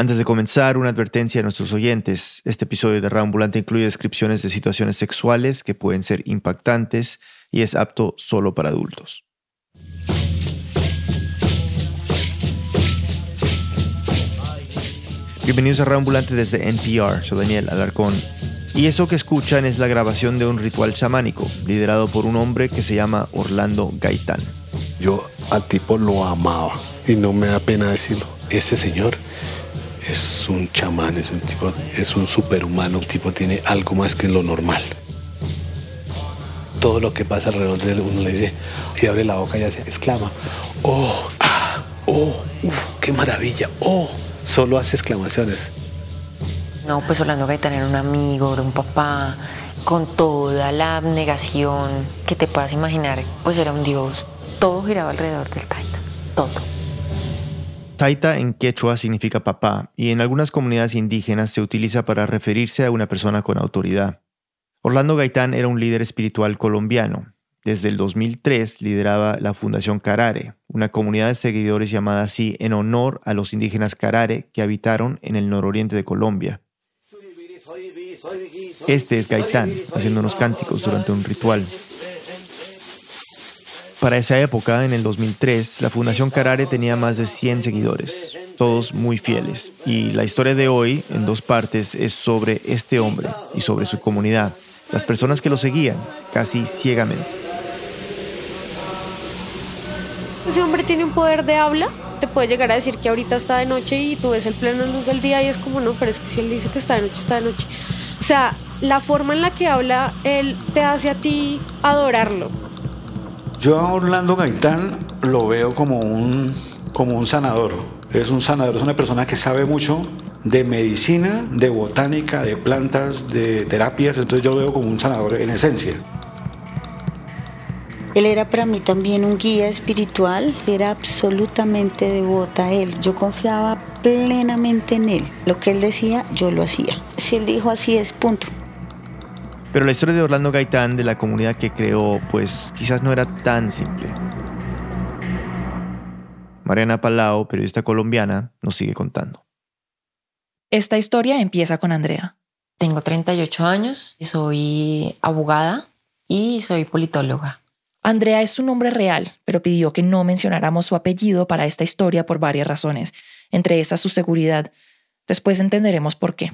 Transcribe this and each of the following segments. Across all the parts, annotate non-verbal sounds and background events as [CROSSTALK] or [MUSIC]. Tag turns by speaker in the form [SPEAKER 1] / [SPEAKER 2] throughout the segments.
[SPEAKER 1] Antes de comenzar, una advertencia a nuestros oyentes. Este episodio de Ambulante incluye descripciones de situaciones sexuales que pueden ser impactantes y es apto solo para adultos. Bienvenidos a Ambulante desde NPR. Soy Daniel Alarcón. Y eso que escuchan es la grabación de un ritual chamánico, liderado por un hombre que se llama Orlando Gaitán.
[SPEAKER 2] Yo al tipo lo amaba y no me da pena decirlo. Este señor es un chamán, es un tipo, es un superhumano, el tipo tiene algo más que lo normal. Todo lo que pasa alrededor de él, uno le dice, y abre la boca y hace, exclama, oh, ah, oh, qué maravilla, oh, solo hace exclamaciones.
[SPEAKER 3] No, pues Orlando Gaitán era un amigo, era un papá, con toda la abnegación que te puedas imaginar, pues era un dios. Todo giraba alrededor del Taita, todo.
[SPEAKER 1] Taita en quechua significa papá y en algunas comunidades indígenas se utiliza para referirse a una persona con autoridad. Orlando Gaitán era un líder espiritual colombiano. Desde el 2003 lideraba la Fundación Carare, una comunidad de seguidores llamada así en honor a los indígenas Carare que habitaron en el nororiente de Colombia. Este es Gaitán haciendo unos cánticos durante un ritual. Para esa época, en el 2003, la Fundación Carare tenía más de 100 seguidores, todos muy fieles. Y la historia de hoy, en dos partes, es sobre este hombre y sobre su comunidad, las personas que lo seguían, casi ciegamente.
[SPEAKER 4] Ese hombre tiene un poder de habla, te puede llegar a decir que ahorita está de noche y tú ves el pleno luz del día y es como, no, pero es que si él dice que está de noche, está de noche. O sea, la forma en la que habla él te hace a ti adorarlo
[SPEAKER 2] yo a Orlando Gaitán lo veo como un, como un sanador. Es un sanador, es una persona que sabe mucho de medicina, de botánica, de plantas, de terapias, entonces yo lo veo como un sanador en esencia.
[SPEAKER 5] Él era para mí también un guía espiritual, era absolutamente devota a él. Yo confiaba plenamente en él. Lo que él decía, yo lo hacía. Si él dijo así es, punto.
[SPEAKER 1] Pero la historia de Orlando Gaitán, de la comunidad que creó, pues quizás no era tan simple. Mariana Palau, periodista colombiana, nos sigue contando.
[SPEAKER 6] Esta historia empieza con Andrea.
[SPEAKER 3] Tengo 38 años, soy abogada y soy politóloga.
[SPEAKER 6] Andrea es su nombre real, pero pidió que no mencionáramos su apellido para esta historia por varias razones, entre estas su seguridad. Después entenderemos por qué.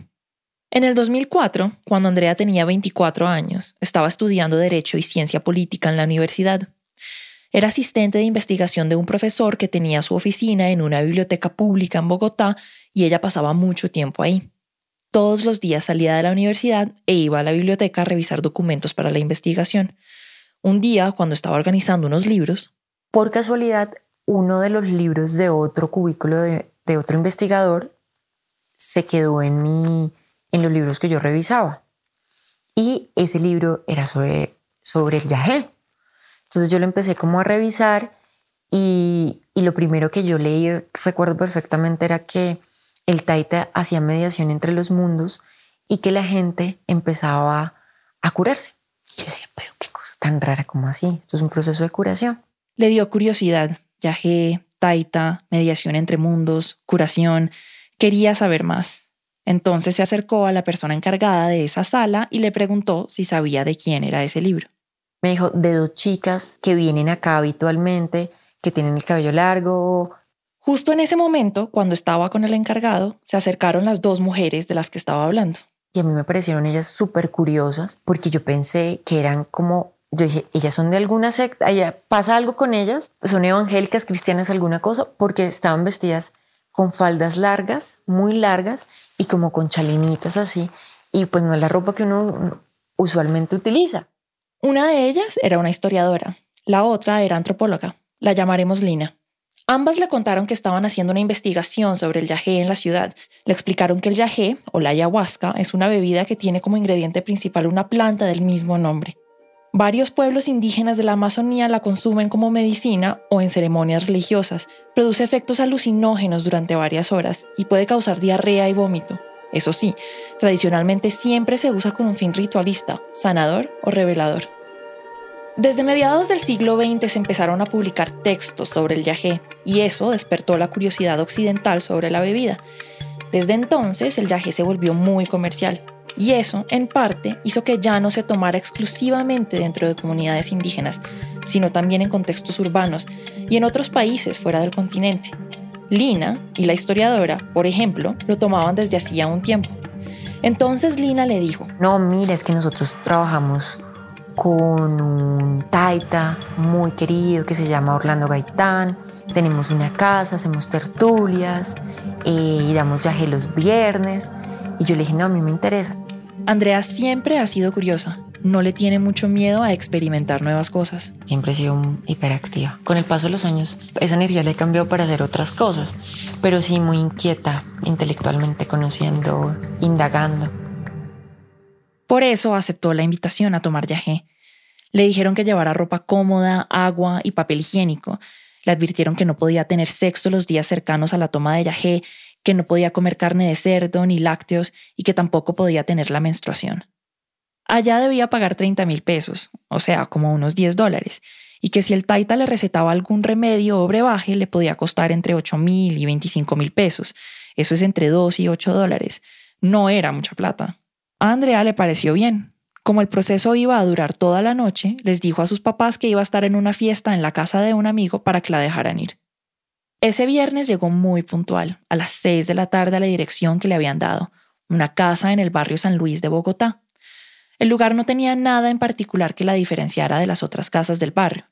[SPEAKER 6] En el 2004, cuando Andrea tenía 24 años, estaba estudiando Derecho y Ciencia Política en la universidad. Era asistente de investigación de un profesor que tenía su oficina en una biblioteca pública en Bogotá y ella pasaba mucho tiempo ahí. Todos los días salía de la universidad e iba a la biblioteca a revisar documentos para la investigación. Un día, cuando estaba organizando unos libros,
[SPEAKER 3] por casualidad, uno de los libros de otro cubículo de, de otro investigador se quedó en mi en los libros que yo revisaba. Y ese libro era sobre, sobre el yagé. Entonces yo lo empecé como a revisar y, y lo primero que yo leí, recuerdo perfectamente, era que el Taita hacía mediación entre los mundos y que la gente empezaba a curarse. Y yo decía, pero qué cosa tan rara como así. Esto es un proceso de curación.
[SPEAKER 6] Le dio curiosidad. Yagé, Taita, mediación entre mundos, curación. Quería saber más. Entonces se acercó a la persona encargada de esa sala y le preguntó si sabía de quién era ese libro.
[SPEAKER 3] Me dijo, de dos chicas que vienen acá habitualmente, que tienen el cabello largo.
[SPEAKER 6] Justo en ese momento, cuando estaba con el encargado, se acercaron las dos mujeres de las que estaba hablando.
[SPEAKER 3] Y a mí me parecieron ellas súper curiosas porque yo pensé que eran como yo dije, ellas son de alguna secta, allá pasa algo con ellas, son evangélicas, cristianas, alguna cosa, porque estaban vestidas con faldas largas, muy largas y como con chalinitas así. Y pues no es la ropa que uno usualmente utiliza.
[SPEAKER 6] Una de ellas era una historiadora, la otra era antropóloga. La llamaremos Lina. Ambas le contaron que estaban haciendo una investigación sobre el yagé en la ciudad. Le explicaron que el yagé, o la ayahuasca, es una bebida que tiene como ingrediente principal una planta del mismo nombre. Varios pueblos indígenas de la Amazonía la consumen como medicina o en ceremonias religiosas. Produce efectos alucinógenos durante varias horas y puede causar diarrea y vómito. Eso sí, tradicionalmente siempre se usa con un fin ritualista, sanador o revelador. Desde mediados del siglo XX se empezaron a publicar textos sobre el yagé y eso despertó la curiosidad occidental sobre la bebida. Desde entonces el yagé se volvió muy comercial y eso, en parte, hizo que ya no se tomara exclusivamente dentro de comunidades indígenas, sino también en contextos urbanos y en otros países fuera del continente. Lina y la historiadora, por ejemplo, lo tomaban desde hacía un tiempo. Entonces Lina le dijo,
[SPEAKER 3] no, mira, es que nosotros trabajamos con un taita muy querido que se llama Orlando Gaitán. Tenemos una casa, hacemos tertulias eh, y damos yaje los viernes. Y yo le dije, no, a mí me interesa.
[SPEAKER 6] Andrea siempre ha sido curiosa. No le tiene mucho miedo a experimentar nuevas cosas.
[SPEAKER 3] Siempre he sido hiperactiva. Con el paso de los años, esa energía le he cambiado para hacer otras cosas, pero sí muy inquieta, intelectualmente conociendo, indagando.
[SPEAKER 6] Por eso aceptó la invitación a tomar yagé. Le dijeron que llevara ropa cómoda, agua y papel higiénico. Le advirtieron que no podía tener sexo los días cercanos a la toma de yagé, que no podía comer carne de cerdo ni lácteos y que tampoco podía tener la menstruación. Allá debía pagar 30 mil pesos, o sea, como unos 10 dólares, y que si el taita le recetaba algún remedio o brebaje le podía costar entre 8 mil y 25 mil pesos. Eso es entre 2 y 8 dólares. No era mucha plata. A Andrea le pareció bien. Como el proceso iba a durar toda la noche, les dijo a sus papás que iba a estar en una fiesta en la casa de un amigo para que la dejaran ir. Ese viernes llegó muy puntual, a las 6 de la tarde a la dirección que le habían dado, una casa en el barrio San Luis de Bogotá. El lugar no tenía nada en particular que la diferenciara de las otras casas del barrio.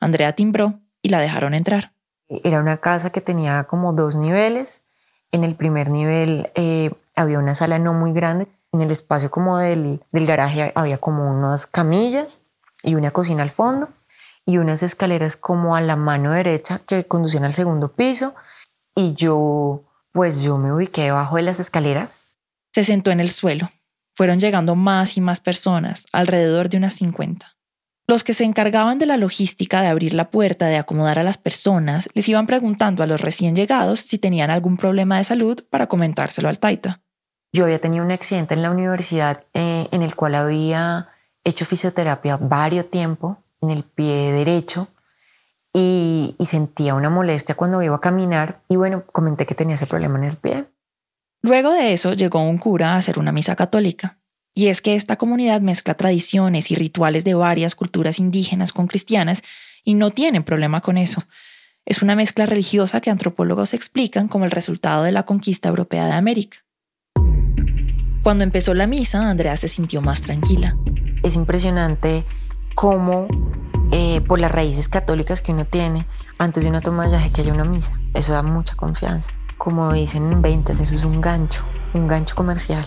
[SPEAKER 6] Andrea timbró y la dejaron entrar.
[SPEAKER 3] Era una casa que tenía como dos niveles. En el primer nivel eh, había una sala no muy grande en el espacio como del, del garaje había como unas camillas y una cocina al fondo y unas escaleras como a la mano derecha que conducían al segundo piso y yo pues yo me ubiqué debajo de las escaleras.
[SPEAKER 6] Se sentó en el suelo. Fueron llegando más y más personas, alrededor de unas 50. Los que se encargaban de la logística de abrir la puerta, de acomodar a las personas, les iban preguntando a los recién llegados si tenían algún problema de salud para comentárselo al Taita.
[SPEAKER 3] Yo había tenido un accidente en la universidad eh, en el cual había hecho fisioterapia varios tiempo en el pie derecho y, y, sentía una molestia cuando iba a caminar y bueno, comenté que tenía ese problema en el pie.
[SPEAKER 6] Luego de eso llegó un cura a hacer una misa católica. Y es que esta comunidad mezcla tradiciones y rituales de varias culturas indígenas con cristianas y no tienen problema con eso. Es una mezcla religiosa que antropólogos explican como el resultado de la conquista europea de América. Cuando empezó la misa, Andrea se sintió más tranquila.
[SPEAKER 3] Es impresionante cómo, eh, por las raíces católicas que uno tiene, antes de una toma de viaje que haya una misa. Eso da mucha confianza. Como dicen en ventas, eso es un gancho, un gancho comercial.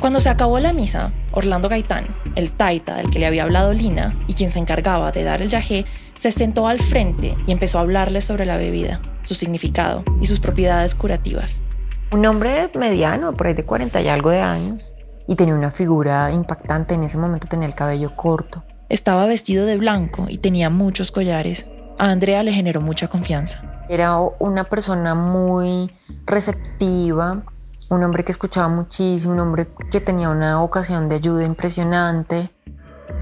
[SPEAKER 6] Cuando se acabó la misa, Orlando Gaitán, el taita del que le había hablado Lina y quien se encargaba de dar el yagé, se sentó al frente y empezó a hablarle sobre la bebida, su significado y sus propiedades curativas.
[SPEAKER 3] Un hombre mediano, por ahí de 40 y algo de años, y tenía una figura impactante. En ese momento tenía el cabello corto.
[SPEAKER 6] Estaba vestido de blanco y tenía muchos collares. A Andrea le generó mucha confianza.
[SPEAKER 3] Era una persona muy receptiva, un hombre que escuchaba muchísimo, un hombre que tenía una ocasión de ayuda impresionante.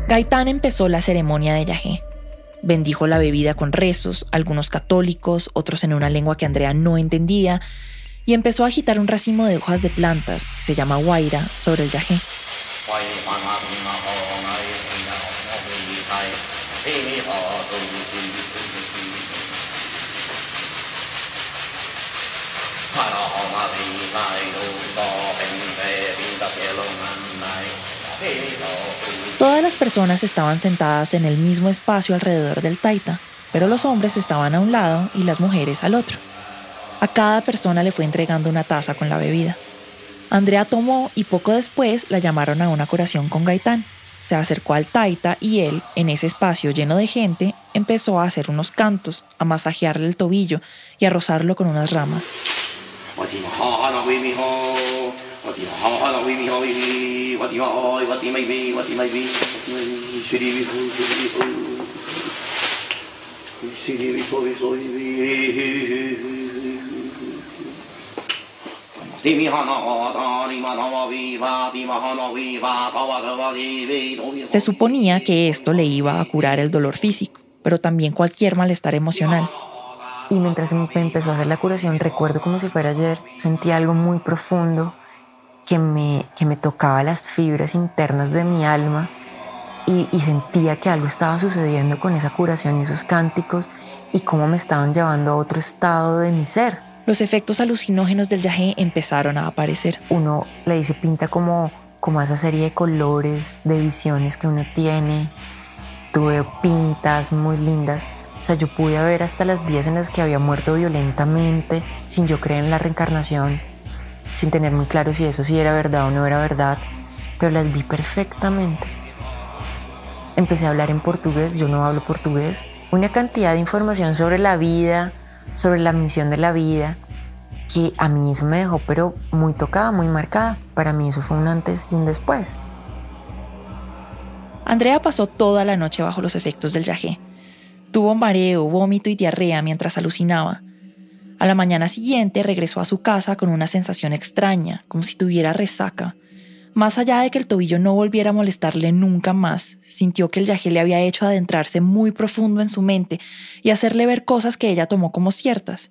[SPEAKER 6] Gaitán empezó la ceremonia de yagé. Bendijo la bebida con rezos, algunos católicos, otros en una lengua que Andrea no entendía, y empezó a agitar un racimo de hojas de plantas, que se llama guaira, sobre el yagé. Todas las personas estaban sentadas en el mismo espacio alrededor del taita, pero los hombres estaban a un lado y las mujeres al otro. A cada persona le fue entregando una taza con la bebida. Andrea tomó y poco después la llamaron a una curación con Gaitán. Se acercó al Taita y él, en ese espacio lleno de gente, empezó a hacer unos cantos, a masajearle el tobillo y a rozarlo con unas ramas. Se suponía que esto le iba a curar el dolor físico, pero también cualquier malestar emocional.
[SPEAKER 3] Y mientras me empezó a hacer la curación, recuerdo como si fuera ayer, sentí algo muy profundo que me, que me tocaba las fibras internas de mi alma y, y, sentía que algo estaba sucediendo con esa curación y esos cánticos y cómo me estaban llevando a otro estado de mi ser.
[SPEAKER 6] Los efectos alucinógenos del yagé empezaron a aparecer.
[SPEAKER 3] Uno le dice pinta como, como esa serie de colores, de visiones que uno tiene. Tuve pintas muy lindas o sea, yo pude ver hasta las vías en las que había muerto violentamente, sin yo creer en la reencarnación, sin tener muy claro si eso sí era verdad o no era verdad, pero las vi perfectamente. Empecé a hablar en portugués, yo no hablo portugués. Una cantidad de información sobre la vida, sobre la misión de la vida, que a mí eso me dejó pero muy tocada, muy marcada. Para mí eso fue un antes y un después.
[SPEAKER 6] Andrea pasó toda la noche bajo los efectos del yagé Tuvo mareo, vómito y diarrea mientras alucinaba. A la mañana siguiente regresó a su casa con una sensación extraña, como si tuviera resaca. Más allá de que el tobillo no volviera a molestarle nunca más, sintió que el yagé le había hecho adentrarse muy profundo en su mente y hacerle ver cosas que ella tomó como ciertas.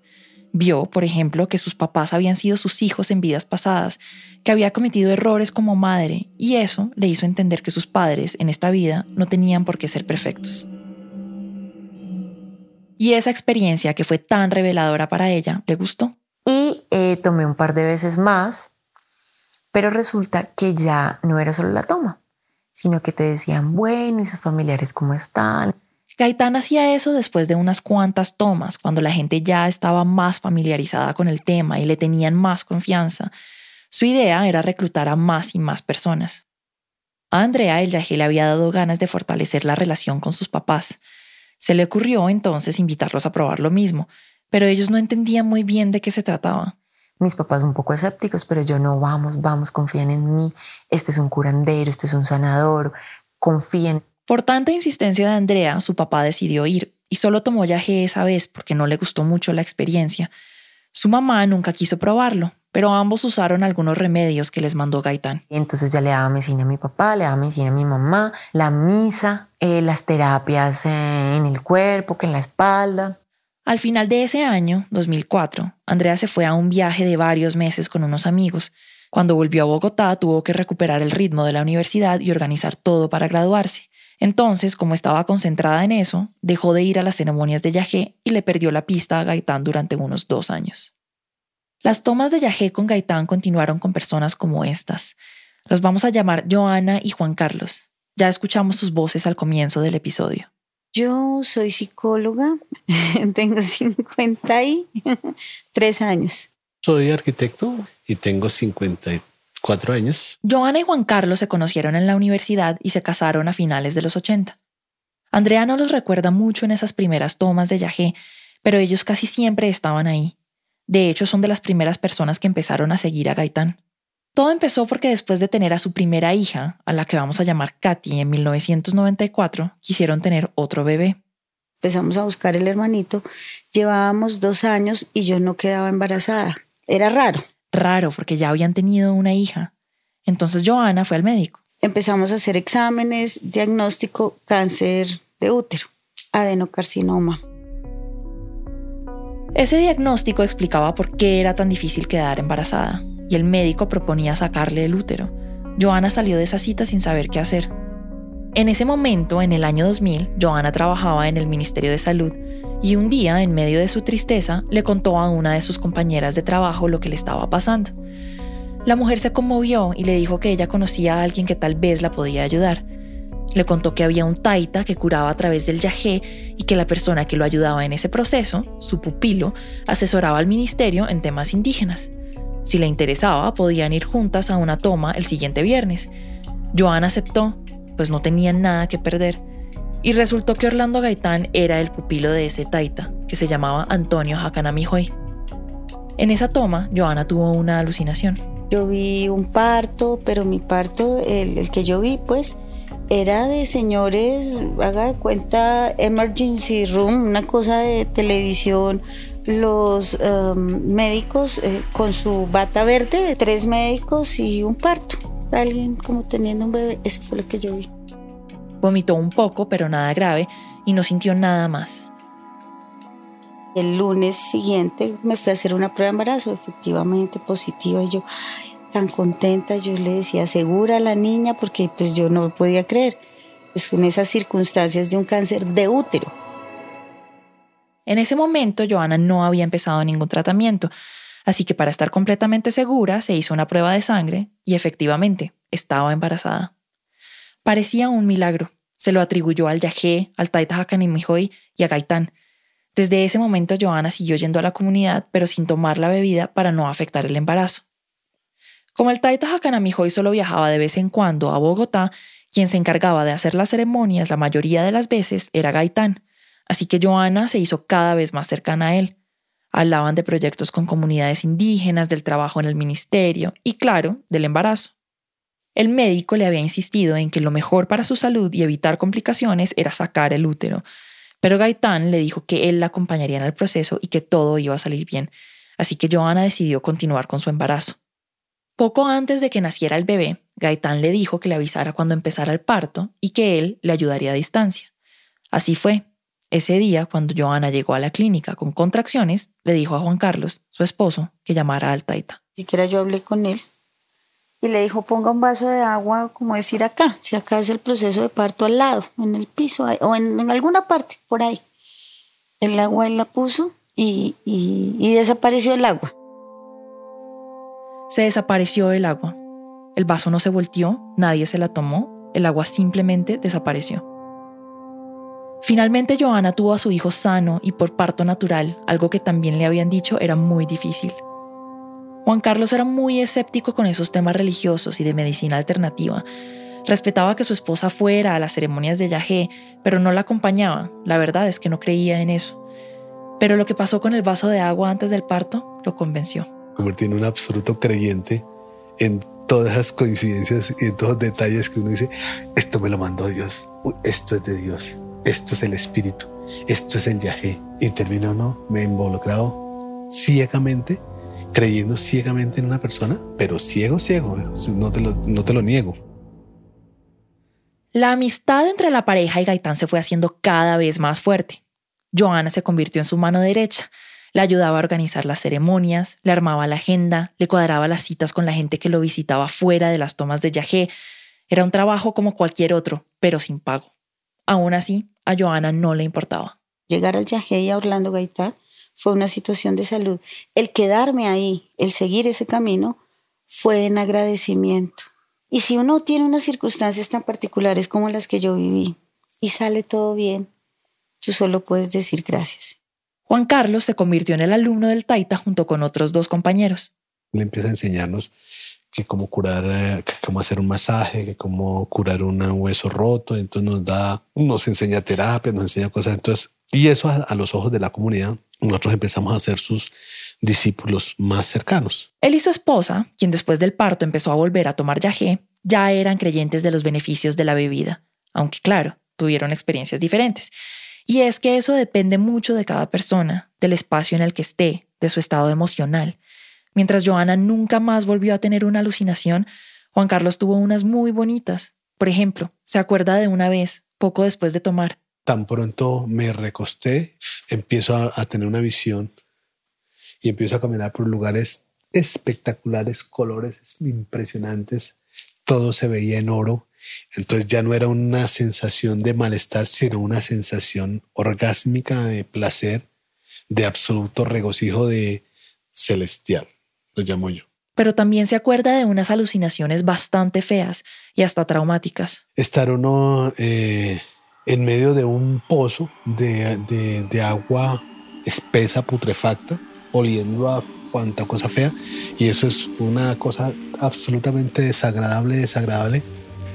[SPEAKER 6] Vio, por ejemplo, que sus papás habían sido sus hijos en vidas pasadas, que había cometido errores como madre, y eso le hizo entender que sus padres en esta vida no tenían por qué ser perfectos. Y esa experiencia que fue tan reveladora para ella, ¿te gustó?
[SPEAKER 3] Y eh, tomé un par de veces más, pero resulta que ya no era solo la toma, sino que te decían, bueno, ¿y sus familiares cómo están?
[SPEAKER 6] Gaitán hacía eso después de unas cuantas tomas, cuando la gente ya estaba más familiarizada con el tema y le tenían más confianza. Su idea era reclutar a más y más personas. A Andrea el yaje le había dado ganas de fortalecer la relación con sus papás, se le ocurrió entonces invitarlos a probar lo mismo, pero ellos no entendían muy bien de qué se trataba.
[SPEAKER 3] Mis papás un poco escépticos, pero yo no, vamos, vamos, confíen en mí, este es un curandero, este es un sanador, confíen.
[SPEAKER 6] Por tanta insistencia de Andrea, su papá decidió ir y solo tomó yaje esa vez porque no le gustó mucho la experiencia. Su mamá nunca quiso probarlo, pero ambos usaron algunos remedios que les mandó Gaitán.
[SPEAKER 3] Entonces ya le daba medicina a mi papá, le daba medicina a mi mamá, la misa, eh, las terapias eh, en el cuerpo, que en la espalda.
[SPEAKER 6] Al final de ese año, 2004, Andrea se fue a un viaje de varios meses con unos amigos. Cuando volvió a Bogotá tuvo que recuperar el ritmo de la universidad y organizar todo para graduarse. Entonces, como estaba concentrada en eso, dejó de ir a las ceremonias de Yajé y le perdió la pista a Gaitán durante unos dos años. Las tomas de Yajé con Gaitán continuaron con personas como estas. Los vamos a llamar Joana y Juan Carlos. Ya escuchamos sus voces al comienzo del episodio.
[SPEAKER 5] Yo soy psicóloga, [LAUGHS] tengo 53 años.
[SPEAKER 7] Soy arquitecto y tengo 54 años.
[SPEAKER 6] Joana y Juan Carlos se conocieron en la universidad y se casaron a finales de los 80. Andrea no los recuerda mucho en esas primeras tomas de Yajé, pero ellos casi siempre estaban ahí. De hecho, son de las primeras personas que empezaron a seguir a Gaitán. Todo empezó porque después de tener a su primera hija, a la que vamos a llamar Katy, en 1994, quisieron tener otro bebé.
[SPEAKER 5] Empezamos a buscar el hermanito, llevábamos dos años y yo no quedaba embarazada. Era raro.
[SPEAKER 6] Raro, porque ya habían tenido una hija. Entonces Joana fue al médico.
[SPEAKER 5] Empezamos a hacer exámenes, diagnóstico, cáncer de útero, adenocarcinoma.
[SPEAKER 6] Ese diagnóstico explicaba por qué era tan difícil quedar embarazada, y el médico proponía sacarle el útero. Joana salió de esa cita sin saber qué hacer. En ese momento, en el año 2000, Joana trabajaba en el Ministerio de Salud y un día, en medio de su tristeza, le contó a una de sus compañeras de trabajo lo que le estaba pasando. La mujer se conmovió y le dijo que ella conocía a alguien que tal vez la podía ayudar, le contó que había un taita que curaba a través del yagé y que la persona que lo ayudaba en ese proceso, su pupilo, asesoraba al ministerio en temas indígenas. Si le interesaba, podían ir juntas a una toma el siguiente viernes. Joan aceptó, pues no tenían nada que perder. Y resultó que Orlando Gaitán era el pupilo de ese taita, que se llamaba Antonio Hakanamijoy. En esa toma, Joana tuvo una alucinación.
[SPEAKER 5] Yo vi un parto, pero mi parto, el, el que yo vi, pues, era de señores, haga de cuenta, emergency room, una cosa de televisión, los um, médicos eh, con su bata verde, tres médicos y un parto. Alguien como teniendo un bebé, eso fue lo que yo vi.
[SPEAKER 6] Vomitó un poco, pero nada grave, y no sintió nada más.
[SPEAKER 5] El lunes siguiente me fui a hacer una prueba de embarazo, efectivamente positiva, y yo tan contenta, yo le decía, segura a la niña, porque pues yo no podía creer, pues en esas circunstancias de un cáncer de útero.
[SPEAKER 6] En ese momento, Joana no había empezado ningún tratamiento, así que para estar completamente segura se hizo una prueba de sangre y efectivamente estaba embarazada. Parecía un milagro. Se lo atribuyó al Yajé, al Taita Hakanimijoy y a Gaitán. Desde ese momento, Joana siguió yendo a la comunidad, pero sin tomar la bebida para no afectar el embarazo. Como el Taita Hakanamijoy solo viajaba de vez en cuando a Bogotá, quien se encargaba de hacer las ceremonias la mayoría de las veces era Gaitán, Así que Joana se hizo cada vez más cercana a él. Hablaban de proyectos con comunidades indígenas, del trabajo en el ministerio y, claro, del embarazo. El médico le había insistido en que lo mejor para su salud y evitar complicaciones era sacar el útero, pero Gaitán le dijo que él la acompañaría en el proceso y que todo iba a salir bien, así que Joana decidió continuar con su embarazo. Poco antes de que naciera el bebé, Gaitán le dijo que le avisara cuando empezara el parto y que él le ayudaría a distancia. Así fue, ese día, cuando Joana llegó a la clínica con contracciones, le dijo a Juan Carlos, su esposo, que llamara al Taita.
[SPEAKER 5] Siquiera yo hablé con él y le dijo ponga un vaso de agua, como decir acá, si acá es el proceso de parto al lado, en el piso o en, alguna parte, por ahí. El agua él la puso y, y desapareció el agua.
[SPEAKER 6] Se desapareció el agua. El vaso no se volteó, nadie se la tomó, el agua simplemente desapareció. Finalmente Joana tuvo a su hijo sano y por parto natural, algo que también le habían dicho era muy difícil. Juan Carlos era muy escéptico con esos temas religiosos y de medicina alternativa. Respetaba que su esposa fuera a las ceremonias de Yahé, pero no la acompañaba. La verdad es que no creía en eso. Pero lo que pasó con el vaso de agua antes del parto lo convenció.
[SPEAKER 7] Convertí en un absoluto creyente en todas esas coincidencias y en todos los detalles que uno dice, esto me lo mandó Dios, esto es de Dios esto es el espíritu, esto es el yajé. Y termino no, me he involucrado ciegamente, creyendo ciegamente en una persona, pero ciego, ciego, no te lo, no te lo niego.
[SPEAKER 6] La amistad entre la pareja y Gaitán se fue haciendo cada vez más fuerte. Joana se convirtió en su mano derecha. Le ayudaba a organizar las ceremonias, le armaba la agenda, le cuadraba las citas con la gente que lo visitaba fuera de las tomas de Yajé. Era un trabajo como cualquier otro, pero sin pago. Aún así, a Joana no le importaba.
[SPEAKER 5] Llegar al Yajé y a Orlando Gaitán fue una situación de salud. El quedarme ahí, el seguir ese camino, fue en agradecimiento. Y si uno tiene unas circunstancias tan particulares como las que yo viví y sale todo bien, tú solo puedes decir gracias.
[SPEAKER 6] Juan Carlos se convirtió en el alumno del Taita junto con otros dos compañeros.
[SPEAKER 7] Le empieza a enseñarnos que cómo curar, eh, cómo hacer un masaje, que cómo curar un hueso roto. Entonces nos da, nos enseña terapia, nos enseña cosas. Entonces, y eso a, los ojos de la comunidad, nosotros empezamos a ser sus discípulos más cercanos.
[SPEAKER 6] Él y su esposa, quien después del parto empezó a volver a tomar yagé, ya eran creyentes de los beneficios de la bebida, aunque claro, tuvieron experiencias diferentes. Y es que eso depende mucho de cada persona, del espacio en el que esté, de su estado emocional. Mientras Joana nunca más volvió a tener una alucinación, Juan Carlos tuvo unas muy bonitas. Por ejemplo, se acuerda de una vez, poco después de tomar.
[SPEAKER 7] Tan pronto me recosté, empiezo a, tener una visión y empiezo a caminar por lugares espectaculares, colores impresionantes. Todo se veía en oro. Entonces ya no era una sensación de malestar, sino una sensación orgásmica de placer, de absoluto regocijo de celestial llamo yo.
[SPEAKER 6] Pero también se acuerda de unas alucinaciones bastante feas y hasta traumáticas.
[SPEAKER 7] Estar uno eh, en medio de un pozo de, de agua espesa, putrefacta, oliendo a cuanta cosa fea. Y eso es una cosa absolutamente desagradable, desagradable.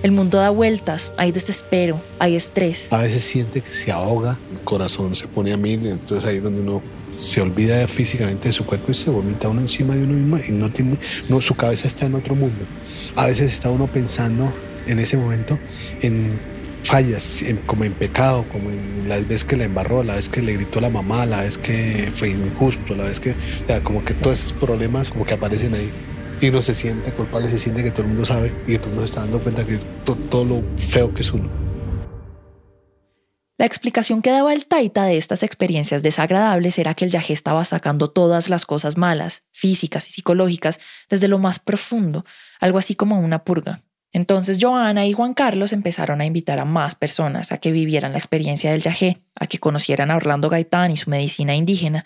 [SPEAKER 6] El mundo da vueltas, hay desespero, hay estrés.
[SPEAKER 7] A veces siente que se ahoga, el corazón se pone a mil, entonces ahí es donde uno se olvida físicamente de su cuerpo y se vomita uno encima de uno mismo y no tiene, su cabeza está en otro mundo. A veces está uno pensando en ese momento en fallas, como en pecado, como en la vez que la embarró, la vez que le gritó la mamá, la vez que fue injusto, la vez que, o sea, como que todos esos problemas como que aparecen ahí. Y uno se siente culpable, se siente que todo el mundo sabe y que todo el mundo está dando cuenta que es todo lo feo que es uno.
[SPEAKER 6] La explicación que daba el Taita de estas experiencias desagradables era que el yagé estaba sacando todas las cosas malas, físicas y psicológicas, desde lo más profundo, algo así como una purga. Entonces Joana y Juan Carlos empezaron a invitar a más personas a que vivieran la experiencia del yagé, a que conocieran a Orlando Gaitán y su medicina indígena.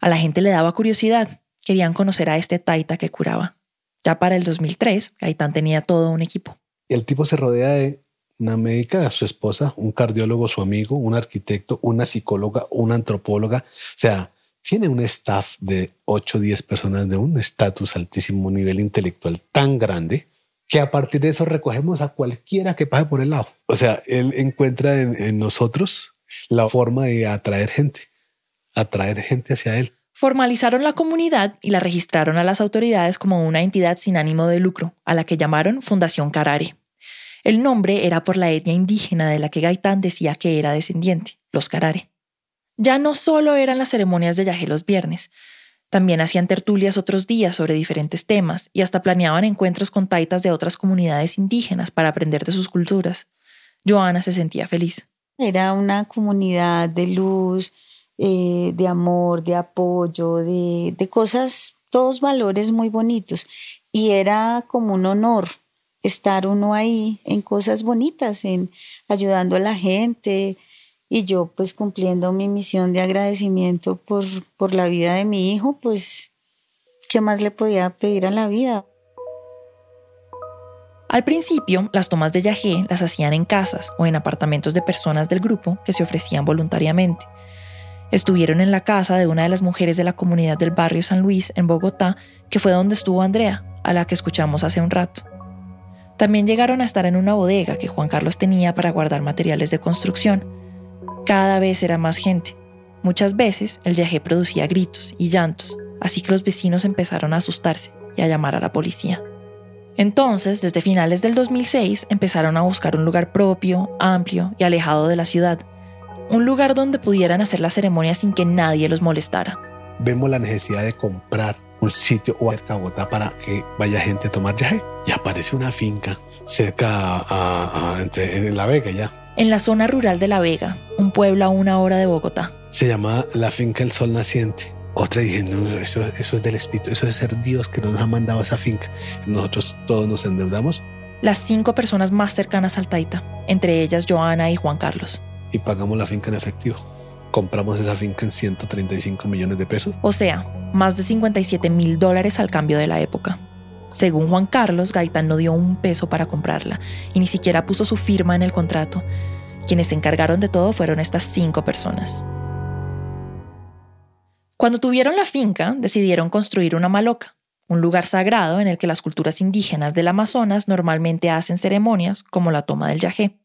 [SPEAKER 6] A la gente le daba curiosidad, querían conocer a este taita que curaba. Ya para el 2003, Gaitán tenía todo un equipo.
[SPEAKER 7] El tipo se rodea de una médica, su esposa, un cardiólogo, su amigo, un arquitecto, una psicóloga, una antropóloga. O sea, tiene un staff de 8 o 10 personas de un estatus altísimo, nivel intelectual tan grande que a partir de eso recogemos a cualquiera que pase por el lado. O sea, él encuentra en, en nosotros la forma de atraer gente, atraer gente hacia él.
[SPEAKER 6] Formalizaron la comunidad y la registraron a las autoridades como una entidad sin ánimo de lucro, a la que llamaron Fundación Carare. El nombre era por la etnia indígena de la que Gaitán decía que era descendiente, los Carare. Ya no solo eran las ceremonias de Yajé los viernes, también hacían tertulias otros días sobre diferentes temas y hasta planeaban encuentros con taitas de otras comunidades indígenas para aprender de sus culturas. Joana se sentía feliz.
[SPEAKER 5] Era una comunidad de luz, eh, de amor, de apoyo, de, de cosas, todos valores muy bonitos. Y era como un honor estar uno ahí en cosas bonitas, en ayudando a la gente y yo pues cumpliendo mi misión de agradecimiento por, por la vida de mi hijo, pues ¿qué más le podía pedir a la vida?
[SPEAKER 6] Al principio, las tomas de yagé las hacían en casas o en apartamentos de personas del grupo que se ofrecían voluntariamente. Estuvieron en la casa de una de las mujeres de la comunidad del barrio San Luis, en Bogotá, que fue donde estuvo Andrea, a la que escuchamos hace un rato. También llegaron a estar en una bodega que Juan Carlos tenía para guardar materiales de construcción. Cada vez era más gente. Muchas veces el yagé producía gritos y llantos, así que los vecinos empezaron a asustarse y a llamar a la policía. Entonces, desde finales del 2006, empezaron a buscar un lugar propio, amplio y alejado de la ciudad. Un lugar donde pudieran hacer la ceremonia sin que nadie los molestara.
[SPEAKER 7] Vemos la necesidad de comprar un sitio o cerca Bogotá para que vaya gente a tomar yagé. Y aparece una finca cerca a, en La Vega ya.
[SPEAKER 6] En la zona rural de La Vega, un pueblo a una hora de Bogotá.
[SPEAKER 7] Se llama la finca El Sol Naciente. Otra dije, no, eso, eso es del espíritu, eso es ser Dios que nos ha mandado a esa finca. Nosotros todos nos endeudamos.
[SPEAKER 6] Las cinco personas más cercanas al Taita, entre ellas Joana y Juan Carlos.
[SPEAKER 7] Y pagamos la finca en efectivo compramos esa finca en 135 millones de pesos.
[SPEAKER 6] O sea, más de 57 mil dólares al cambio de la época. Según Juan Carlos, Gaitán no dio un peso para comprarla y ni siquiera puso su firma en el contrato. Quienes se encargaron de todo fueron estas cinco personas. Cuando tuvieron la finca, decidieron construir una maloca, un lugar sagrado en el que las culturas indígenas del Amazonas normalmente hacen ceremonias como la toma del yagé.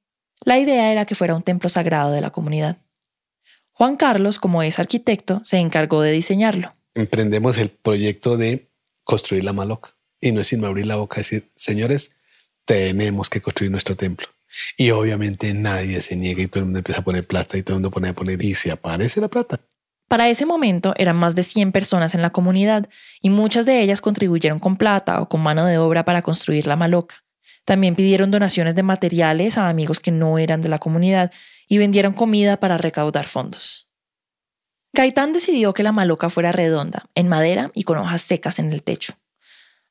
[SPEAKER 6] La idea era que fuera un templo sagrado de la comunidad. Juan Carlos, como es arquitecto, se encargó de diseñarlo.
[SPEAKER 7] Emprendemos el proyecto de construir la maloca. Y no es sin abrir la boca decir, señores, tenemos que construir nuestro templo. Y obviamente nadie se niega y todo el mundo empieza a poner plata y todo el mundo pone a poner y se aparece la plata.
[SPEAKER 6] Para ese momento eran más de 100 personas en la comunidad y muchas de ellas contribuyeron con plata o con mano de obra para construir la maloca. También pidieron donaciones de materiales a amigos que no eran de la comunidad y vendieron comida para recaudar fondos. Gaitán decidió que la maloca fuera redonda, en madera y con hojas secas en el techo.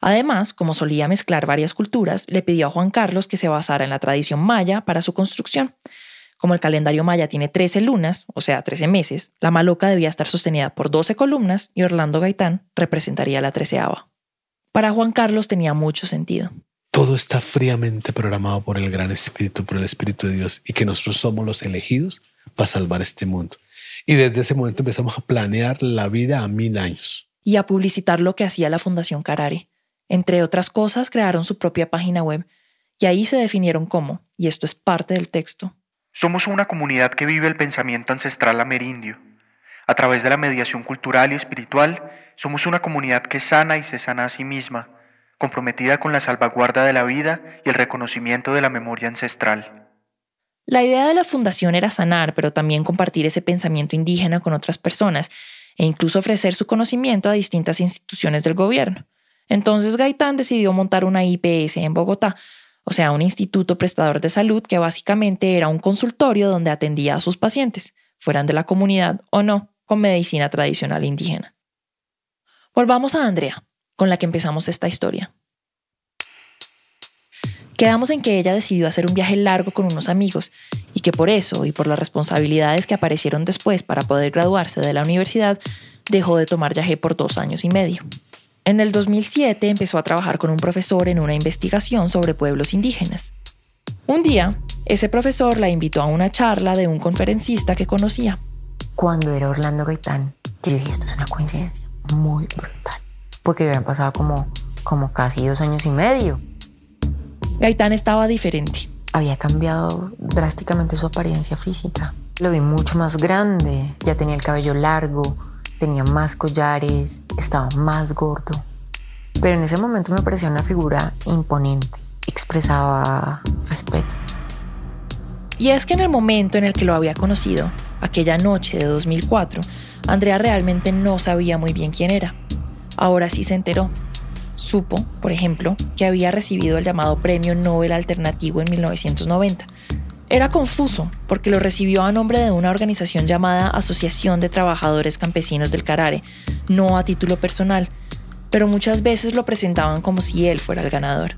[SPEAKER 6] Además, como solía mezclar varias culturas, le pidió a Juan Carlos que se basara en la tradición maya para su construcción. Como el calendario maya tiene 13 lunas, o sea, 13 meses, la maloca debía estar sostenida por 12 columnas y Orlando Gaitán representaría la treceava. Para Juan Carlos tenía mucho sentido
[SPEAKER 7] todo está fríamente programado por el gran espíritu, por el espíritu de Dios y que nosotros somos los elegidos para salvar este mundo. Y desde ese momento empezamos a planear la vida a mil años.
[SPEAKER 6] Y a publicitar lo que hacía la Fundación Carare. Entre otras cosas, crearon su propia página web y ahí se definieron como, y esto es parte del texto.
[SPEAKER 8] Somos una comunidad que vive el pensamiento ancestral amerindio. A través de la mediación cultural y espiritual, somos una comunidad que sana y se sana a sí misma comprometida con la salvaguarda de la vida y el reconocimiento de la memoria ancestral.
[SPEAKER 6] La idea de la fundación era sanar, pero también compartir ese pensamiento indígena con otras personas e incluso ofrecer su conocimiento a distintas instituciones del gobierno. Entonces Gaitán decidió montar una IPS en Bogotá, o sea, un instituto prestador de salud que básicamente era un consultorio donde atendía a sus pacientes, fueran de la comunidad o no, con medicina tradicional indígena. Volvamos a Andrea, con la que empezamos esta historia. Quedamos en que ella decidió hacer un viaje largo con unos amigos y que por eso y por las responsabilidades que aparecieron después para poder graduarse de la universidad, dejó de tomar viaje por dos años y medio. En el 2007 empezó a trabajar con un profesor en una investigación sobre pueblos indígenas. Un día, ese profesor la invitó a una charla de un conferencista que conocía.
[SPEAKER 3] Cuando era Orlando Gaitán, dije, esto es una coincidencia muy brutal, porque habían pasado como, como casi dos años y medio.
[SPEAKER 6] Gaitán estaba diferente.
[SPEAKER 3] Había cambiado drásticamente su apariencia física. Lo vi mucho más grande, ya tenía el cabello largo, tenía más collares, estaba más gordo. Pero en ese momento me parecía una figura imponente, expresaba respeto.
[SPEAKER 6] Y es que en el momento en el que lo había conocido, aquella noche de 2004, Andrea realmente no sabía muy bien quién era. Ahora sí se enteró Supo, por ejemplo, que había recibido el llamado Premio Nobel Alternativo en 1990. Era confuso porque lo recibió a nombre de una organización llamada Asociación de Trabajadores Campesinos del Carare, no a título personal, pero muchas veces lo presentaban como si él fuera el ganador.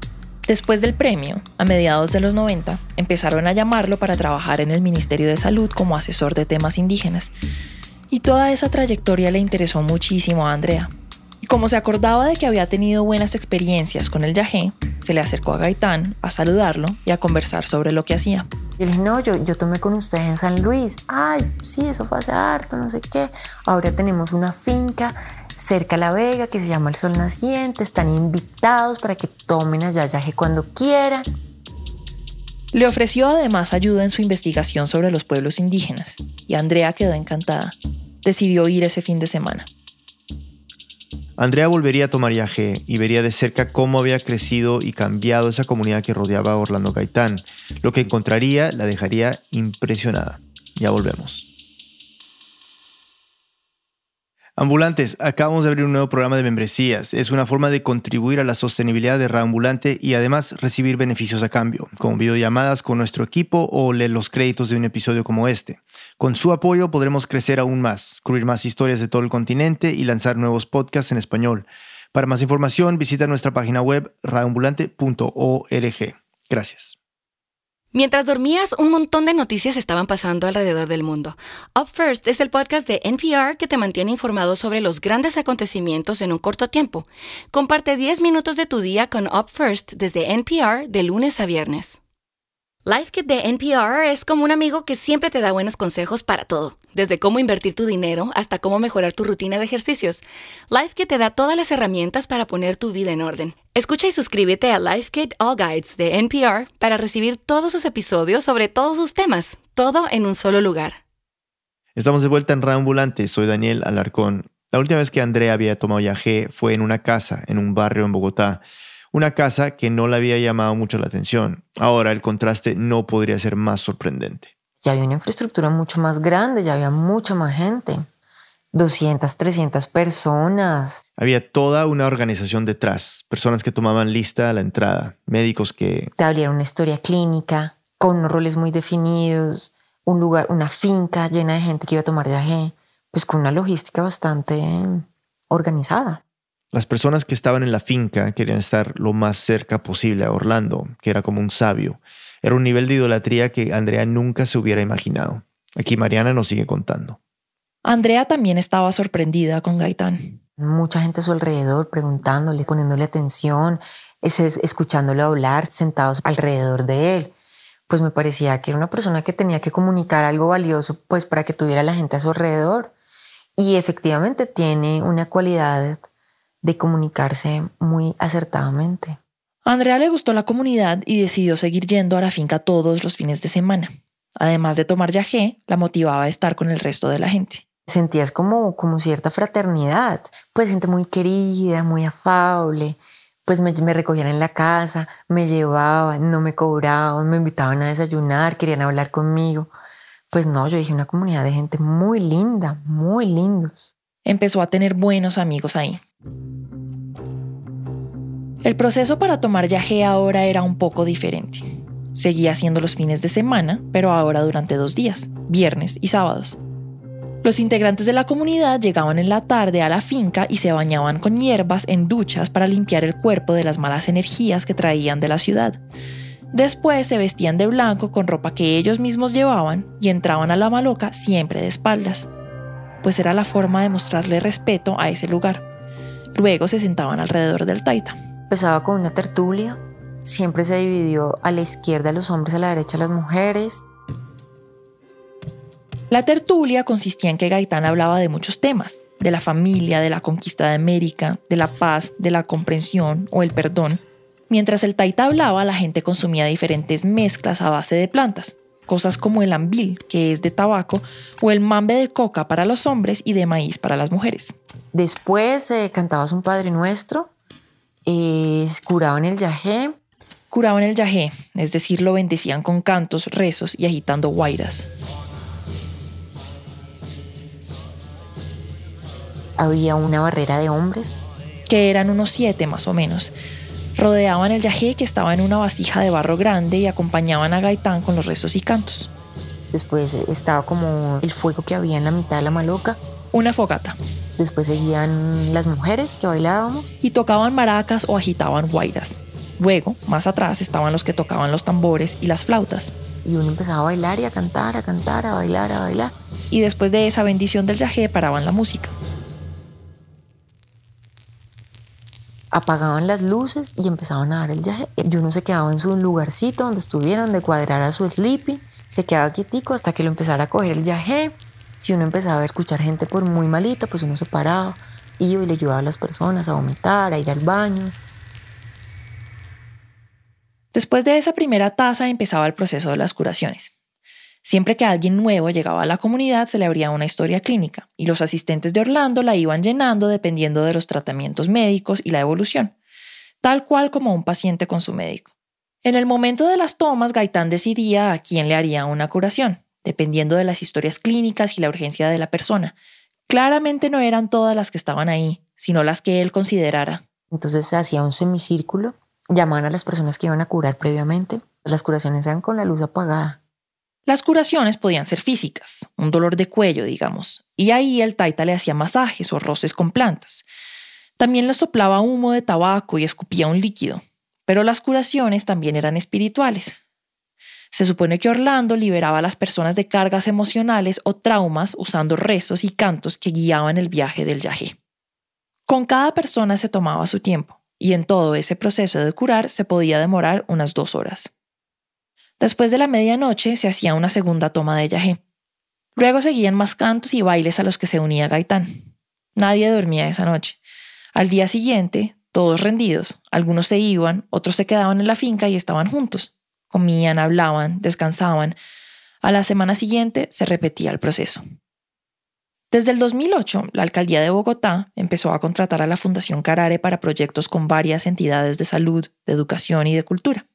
[SPEAKER 6] Después del premio, a mediados de los 90, empezaron a llamarlo para trabajar en el Ministerio de Salud como asesor de temas indígenas. Y toda esa trayectoria le interesó muchísimo a Andrea, como se acordaba de que había tenido buenas experiencias con el yagé, se le acercó a Gaitán a saludarlo y a conversar sobre lo que hacía.
[SPEAKER 3] Y le dije, no, yo, yo tomé con ustedes en San Luis. Ay, sí, eso fue hace harto, no sé qué. Ahora tenemos una finca cerca a La Vega que se llama El Sol Naciente. Están invitados para que tomen allá yagé cuando quieran.
[SPEAKER 6] Le ofreció además ayuda en su investigación sobre los pueblos indígenas y Andrea quedó encantada. Decidió ir ese fin de semana.
[SPEAKER 1] Andrea volvería a tomar viaje y vería de cerca cómo había crecido y cambiado esa comunidad que rodeaba a Orlando Gaitán. Lo que encontraría la dejaría impresionada. Ya volvemos. Ambulantes, acabamos de abrir un nuevo programa de membresías. Es una forma de contribuir a la sostenibilidad de Reambulante y además recibir beneficios a cambio, como videollamadas con nuestro equipo o leer los créditos de un episodio como este. Con su apoyo podremos crecer aún más, cubrir más historias de todo el continente y lanzar nuevos podcasts en español. Para más información visita nuestra página web reambulante.org. Gracias.
[SPEAKER 9] Mientras dormías, un montón de noticias estaban pasando alrededor del mundo. Up First es el podcast de NPR que te mantiene informado sobre los grandes acontecimientos en un corto tiempo. Comparte 10 minutos de tu día con Up First desde NPR de lunes a viernes. Life Kit de NPR es como un amigo que siempre te da buenos consejos para todo, desde cómo invertir tu dinero hasta cómo mejorar tu rutina de ejercicios. Life Kit te da todas las herramientas para poner tu vida en orden. Escucha y suscríbete a Life Kit All Guides de NPR para recibir todos sus episodios sobre todos sus temas, todo en un solo lugar.
[SPEAKER 1] Estamos de vuelta en Reambulante, soy Daniel Alarcón. La última vez que Andrea había tomado viaje fue en una casa, en un barrio en Bogotá una casa que no le había llamado mucho la atención. Ahora el contraste no podría ser más sorprendente.
[SPEAKER 3] Ya había una infraestructura mucho más grande, ya había mucha más gente. 200, 300 personas.
[SPEAKER 1] Había toda una organización detrás, personas que tomaban lista a la entrada, médicos que...
[SPEAKER 3] Te abrieron una historia clínica, con roles muy definidos, un lugar, una finca llena de gente que iba a tomar viaje, pues con una logística bastante organizada.
[SPEAKER 1] Las personas que estaban en la finca querían estar lo más cerca posible a Orlando, que era como un sabio. Era un nivel de idolatría que Andrea nunca se hubiera imaginado. Aquí Mariana nos sigue contando.
[SPEAKER 6] Andrea también estaba sorprendida con Gaitán.
[SPEAKER 3] Mucha gente a su alrededor preguntándole, poniéndole atención, escuchándolo hablar, sentados alrededor de él. Pues me parecía que era una persona que tenía que comunicar algo valioso, pues para que tuviera la gente a su alrededor. Y efectivamente tiene una cualidad de comunicarse muy acertadamente.
[SPEAKER 6] A Andrea le gustó la comunidad y decidió seguir yendo a la finca todos los fines de semana. Además de tomar yagé, la motivaba a estar con el resto de la gente.
[SPEAKER 3] Sentías como, como cierta fraternidad, pues gente muy querida, muy afable, pues me, me, recogían en la casa, me llevaban, no me cobraban, me invitaban a desayunar, querían hablar conmigo. Pues no, yo dije una comunidad de gente muy linda, muy lindos.
[SPEAKER 6] Empezó a tener buenos amigos ahí. El proceso para tomar yagé ahora era un poco diferente. Seguía haciendo los fines de semana, pero ahora durante dos días, viernes y sábados. Los integrantes de la comunidad llegaban en la tarde a la finca y se bañaban con hierbas en duchas para limpiar el cuerpo de las malas energías que traían de la ciudad. Después se vestían de blanco con ropa que ellos mismos llevaban y entraban a la maloca siempre de espaldas, pues era la forma de mostrarle respeto a ese lugar. Luego se sentaban alrededor del taita.
[SPEAKER 3] Empezaba con una tertulia, siempre se dividió a la izquierda los hombres, a la derecha las mujeres,
[SPEAKER 6] la tertulia consistía en que Gaitán hablaba de muchos temas, de la familia, de la conquista de América, de la paz, de la comprensión o el perdón. Mientras el taita hablaba, la gente consumía diferentes mezclas a base de plantas, cosas como el ambil, que es de tabaco, o el mambe de coca para los hombres y de maíz para las mujeres.
[SPEAKER 3] Después eh, cantabas un Padre Nuestro, eh, curaban el yajé.
[SPEAKER 6] Curaban el yajé, es decir, lo bendecían con cantos, rezos y agitando guairas.
[SPEAKER 3] había una barrera de hombres.
[SPEAKER 6] Que eran unos siete más o menos. Rodeaban el yajé que estaba en una vasija de barro grande y acompañaban a Gaitán con los rezos y cantos.
[SPEAKER 3] Después estaba como el fuego que había en la mitad de la maloca.
[SPEAKER 6] Una fogata.
[SPEAKER 3] Después seguían las mujeres que bailábamos.
[SPEAKER 6] Y tocaban maracas o agitaban guairas. Luego, más atrás, estaban los que tocaban los tambores y las flautas.
[SPEAKER 3] Y uno empezaba a bailar y a cantar, a cantar, a bailar, a bailar.
[SPEAKER 6] Y después de esa bendición del yajé paraban la música.
[SPEAKER 3] Apagaban las luces y empezaban a dar el viaje. Y uno se quedaba en su lugarcito donde estuvieran, donde cuadrara su sleepy, se quedaba quietico hasta que lo empezara a coger el viaje. Si uno empezaba a escuchar gente por muy malita, pues uno se paraba, iba y le ayudaba a las personas a vomitar, a ir al baño.
[SPEAKER 6] Después de esa primera taza empezaba el proceso de las curaciones. Siempre que alguien nuevo llegaba a la comunidad se le abría una historia clínica y los asistentes de Orlando la iban llenando dependiendo de los tratamientos médicos y la evolución, tal cual como un paciente con su médico. En el momento de las tomas, Gaitán decidía a quién le haría una curación, dependiendo de las historias clínicas y la urgencia de la persona. Claramente no eran todas las que estaban ahí, sino las que él considerara.
[SPEAKER 3] Entonces se hacía un semicírculo, llamaban a las personas que iban a curar previamente. Las curaciones eran con la luz apagada
[SPEAKER 6] las curaciones podían ser físicas, un dolor de cuello, digamos, y ahí el taita le hacía masajes o roces con plantas. También le soplaba humo de tabaco y escupía un líquido, pero las curaciones también eran espirituales. Se supone que Orlando liberaba a las personas de cargas emocionales o traumas usando rezos y cantos que guiaban el viaje del yajé. Con cada persona se tomaba su tiempo, y en todo ese proceso de curar se podía demorar unas dos horas. Después de la medianoche se hacía una segunda toma de yagé. Luego seguían más cantos y bailes a los que se unía Gaitán. Nadie dormía esa noche. Al día siguiente, todos rendidos, algunos se iban, otros se quedaban en la finca y estaban juntos. Comían, hablaban, descansaban. A la semana siguiente se repetía el proceso. Desde el 2008, la alcaldía de Bogotá empezó a contratar a la Fundación Carare para proyectos con varias entidades de salud, de educación y de cultura.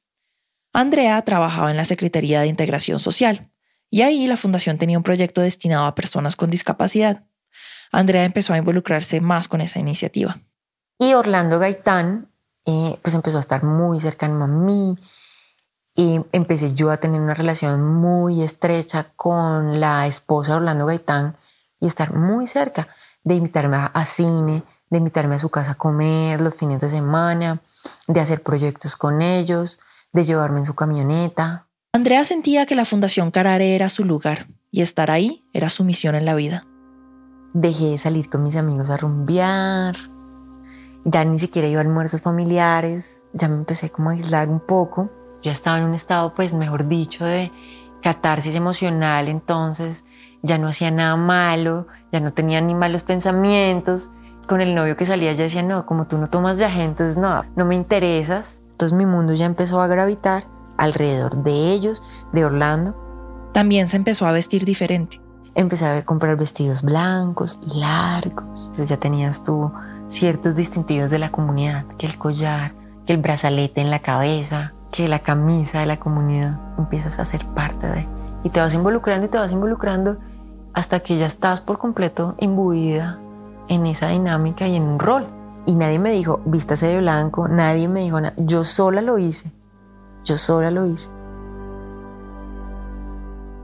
[SPEAKER 6] Andrea trabajaba en la Secretaría de Integración Social y ahí la fundación tenía un proyecto destinado a personas con discapacidad. Andrea empezó a involucrarse más con esa iniciativa.
[SPEAKER 3] Y Orlando Gaitán, eh, pues empezó a estar muy cercano a mí y empecé yo a tener una relación muy estrecha con la esposa de Orlando Gaitán y estar muy cerca, de invitarme a cine, de invitarme a su casa a comer los fines de semana, de hacer proyectos con ellos de llevarme en su camioneta.
[SPEAKER 6] Andrea sentía que la Fundación Carare era su lugar y estar ahí era su misión en la vida.
[SPEAKER 3] Dejé de salir con mis amigos a rumbear, ya ni siquiera iba a almuerzos familiares, ya me empecé como a aislar un poco. Ya estaba en un estado, pues mejor dicho, de catarsis emocional, entonces ya no hacía nada malo, ya no tenía ni malos pensamientos. Con el novio que salía ya decía, no, como tú no tomas ya entonces no, no me interesas. Entonces mi mundo ya empezó a gravitar alrededor de ellos, de Orlando.
[SPEAKER 6] También se empezó a vestir diferente.
[SPEAKER 3] Empecé a comprar vestidos blancos, largos. Entonces ya tenías tú ciertos distintivos de la comunidad, que el collar, que el brazalete en la cabeza, que la camisa de la comunidad. Empiezas a ser parte de... Y te vas involucrando y te vas involucrando hasta que ya estás por completo imbuida en esa dinámica y en un rol. Y nadie me dijo, vístase de blanco, nadie me dijo nada. Yo sola lo hice. Yo sola lo hice.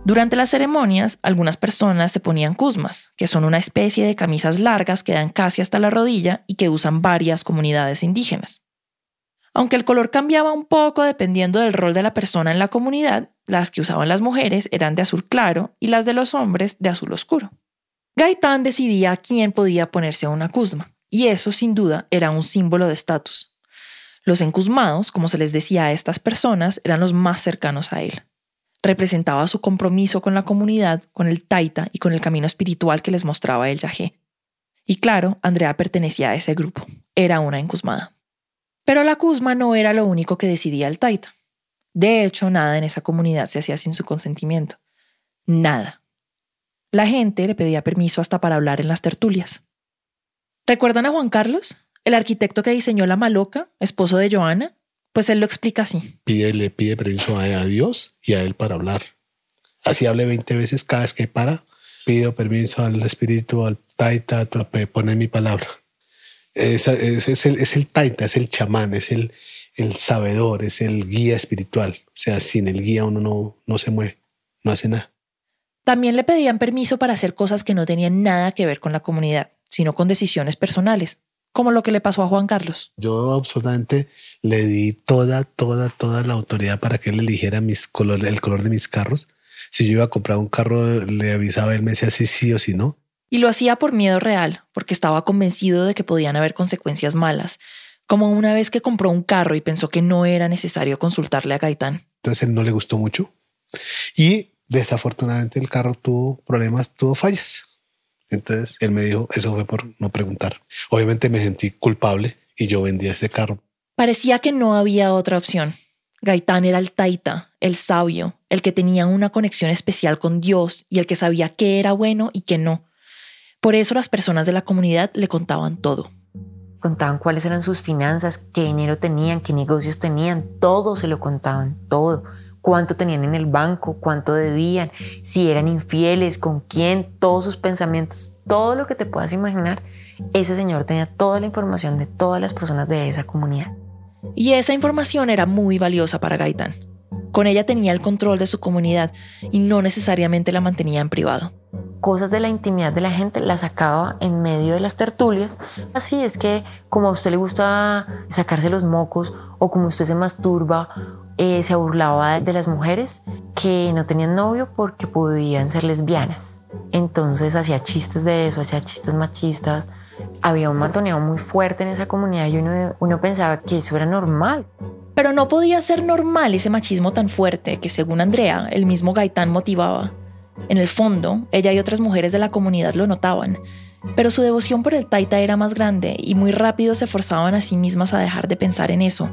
[SPEAKER 6] Durante las ceremonias, algunas personas se ponían cusmas, que son una especie de camisas largas que dan casi hasta la rodilla y que usan varias comunidades indígenas. Aunque el color cambiaba un poco dependiendo del rol de la persona en la comunidad, las que usaban las mujeres eran de azul claro y las de los hombres de azul oscuro. Gaitán decidía quién podía ponerse una cusma, y eso sin duda era un símbolo de estatus. Los encusmados, como se les decía a estas personas, eran los más cercanos a él. Representaba su compromiso con la comunidad, con el taita y con el camino espiritual que les mostraba el yajé. Y claro, Andrea pertenecía a ese grupo. Era una encusmada. Pero la cusma no era lo único que decidía el taita. De hecho, nada en esa comunidad se hacía sin su consentimiento. Nada. La gente le pedía permiso hasta para hablar en las tertulias. ¿Recuerdan a Juan Carlos? El arquitecto que diseñó la maloca, esposo de Joana, pues él lo explica así.
[SPEAKER 7] Pide, le pide permiso a, Dios y a él para hablar. Así hable 20 veces cada vez que para. Pido permiso al espíritu, al taita, poner mi palabra. Es, es, el, es, el, taita, es el chamán, es el, el sabedor, es el guía espiritual. O sea, sin el guía uno no, no se mueve, no hace nada.
[SPEAKER 6] También le pedían permiso para hacer cosas que no tenían nada que ver con la comunidad, sino con decisiones personales, como lo que le pasó a Juan Carlos.
[SPEAKER 7] Yo absolutamente le di toda, toda, toda la autoridad para que él eligiera mis color, el color de mis carros. Si yo iba a comprar un carro, le avisaba, él me decía si sí o si no.
[SPEAKER 6] Y lo hacía por miedo real, porque estaba convencido de que podían haber consecuencias malas, como una vez que compró un carro y pensó que no era necesario consultarle a Gaitán.
[SPEAKER 7] Entonces él no le gustó mucho. Y Desafortunadamente el carro tuvo problemas, tuvo fallas. Entonces él me dijo, eso fue por no preguntar. Obviamente me sentí culpable y yo vendí ese carro.
[SPEAKER 6] Parecía que no había otra opción. Gaitán era el taita, el sabio, el que tenía una conexión especial con Dios y el que sabía qué era bueno y qué no. Por eso las personas de la comunidad le contaban todo.
[SPEAKER 3] Contaban cuáles eran sus finanzas, qué dinero tenían, qué negocios tenían, todo se lo contaban, todo cuánto tenían en el banco, cuánto debían, si eran infieles, con quién, todos sus pensamientos, todo lo que te puedas imaginar, ese señor tenía toda la información de todas las personas de esa comunidad.
[SPEAKER 6] Y esa información era muy valiosa para Gaitán. Con ella tenía el control de su comunidad y no necesariamente la mantenía en privado.
[SPEAKER 3] Cosas de la intimidad de la gente las sacaba en medio de las tertulias. Así es que como a usted le gusta sacarse los mocos o como usted se masturba eh, se burlaba de las mujeres que no tenían novio porque podían ser lesbianas. Entonces hacía chistes de eso, hacía chistes machistas. Había un matoneo muy fuerte en esa comunidad y uno, uno pensaba que eso era normal.
[SPEAKER 6] Pero no podía ser normal ese machismo tan fuerte que según Andrea, el mismo Gaitán motivaba. En el fondo, ella y otras mujeres de la comunidad lo notaban, pero su devoción por el Taita era más grande y muy rápido se forzaban a sí mismas a dejar de pensar en eso,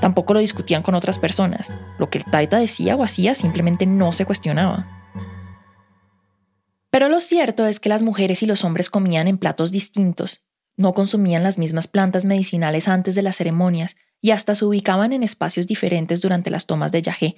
[SPEAKER 6] Tampoco lo discutían con otras personas. Lo que el taita decía o hacía simplemente no se cuestionaba. Pero lo cierto es que las mujeres y los hombres comían en platos distintos, no consumían las mismas plantas medicinales antes de las ceremonias y hasta se ubicaban en espacios diferentes durante las tomas de yajé.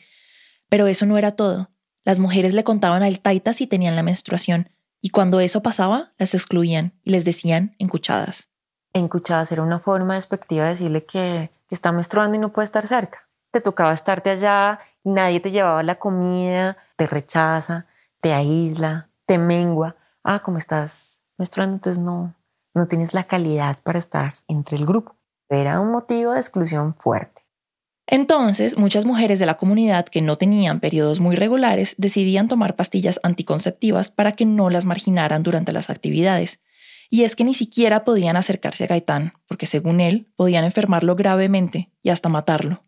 [SPEAKER 6] Pero eso no era todo. Las mujeres le contaban al taita si tenían la menstruación, y cuando eso pasaba, las excluían y les decían encuchadas
[SPEAKER 3] encuchadas era una forma despectiva de decirle que, está menstruando y no puede estar cerca. Te tocaba estarte allá, nadie te llevaba la comida, te rechaza, te aísla, te mengua. Ah, como estás menstruando, entonces no, no tienes la calidad para estar entre el grupo. Era un motivo de exclusión fuerte.
[SPEAKER 6] Entonces, muchas mujeres de la comunidad que no tenían periodos muy regulares decidían tomar pastillas anticonceptivas para que no las marginaran durante las actividades y es que ni siquiera podían acercarse a Gaitán, porque según él podían enfermarlo gravemente y hasta matarlo.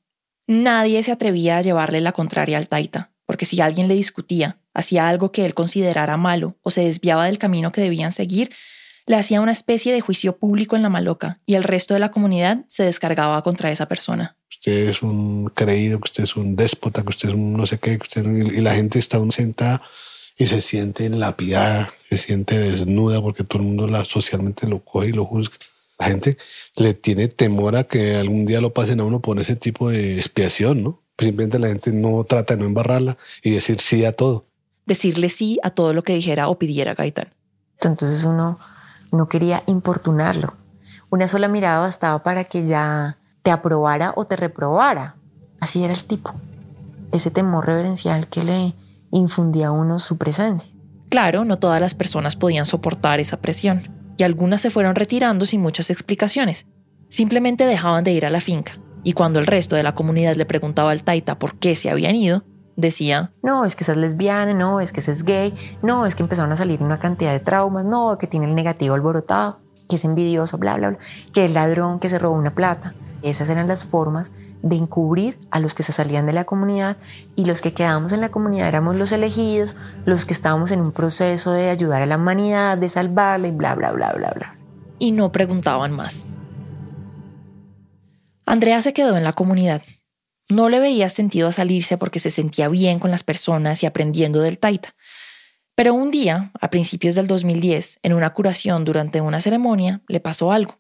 [SPEAKER 6] Nadie se atrevía a llevarle la contraria al Taita, porque si alguien le discutía, hacía algo que él considerara malo o se desviaba del camino que debían seguir, le hacía una especie de juicio público en la maloca y el resto de la comunidad se descargaba contra esa persona.
[SPEAKER 7] Usted es un creído, que usted es un déspota, que usted es un no sé qué, que usted, y la gente está sentada y se siente lapidada, se siente desnuda porque todo el mundo la, socialmente lo coge y lo juzga. La gente le tiene temor a que algún día lo pasen a uno por ese tipo de expiación, ¿no? Simplemente la gente no trata de no embarrarla y decir sí a todo.
[SPEAKER 6] Decirle sí a todo lo que dijera o pidiera Gaitán.
[SPEAKER 3] Entonces uno no quería importunarlo. Una sola mirada bastaba para que ya te aprobara o te reprobara. Así era el tipo. Ese temor reverencial que le infundía a uno su presencia.
[SPEAKER 6] Claro, no todas las personas podían soportar esa presión, y algunas se fueron retirando sin muchas explicaciones. Simplemente dejaban de ir a la finca, y cuando el resto de la comunidad le preguntaba al Taita por qué se habían ido, decía,
[SPEAKER 3] no, es que esa es lesbiana, no, es que ese es gay, no, es que empezaron a salir una cantidad de traumas, no, que tiene el negativo alborotado, que es envidioso, bla, bla, bla, que es ladrón, que se robó una plata. Esas eran las formas de encubrir a los que se salían de la comunidad y los que quedábamos en la comunidad éramos los elegidos, los que estábamos en un proceso de ayudar a la humanidad, de salvarla y bla, bla, bla, bla, bla.
[SPEAKER 6] Y no preguntaban más. Andrea se quedó en la comunidad no le veía sentido a salirse porque se sentía bien con las personas y aprendiendo del taita. Pero un día, a principios del 2010, en una curación durante una ceremonia, le pasó algo.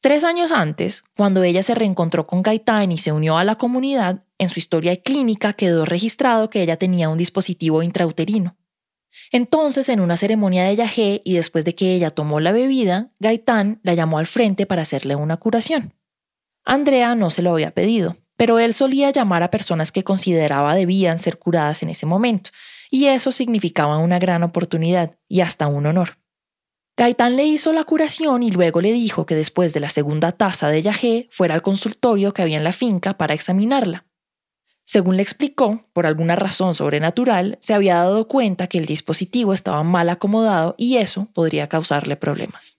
[SPEAKER 6] Tres años antes, cuando ella se reencontró con Gaitán y se unió a la comunidad, en su historia clínica quedó registrado que ella tenía un dispositivo intrauterino. Entonces, en una ceremonia de yagé y después de que ella tomó la bebida, Gaitán la llamó al frente para hacerle una curación. Andrea no se lo había pedido, pero él solía llamar a personas que consideraba debían ser curadas en ese momento, y eso significaba una gran oportunidad y hasta un honor. Gaitán le hizo la curación y luego le dijo que después de la segunda taza de yagé fuera al consultorio que había en la finca para examinarla. Según le explicó, por alguna razón sobrenatural, se había dado cuenta que el dispositivo estaba mal acomodado y eso podría causarle problemas.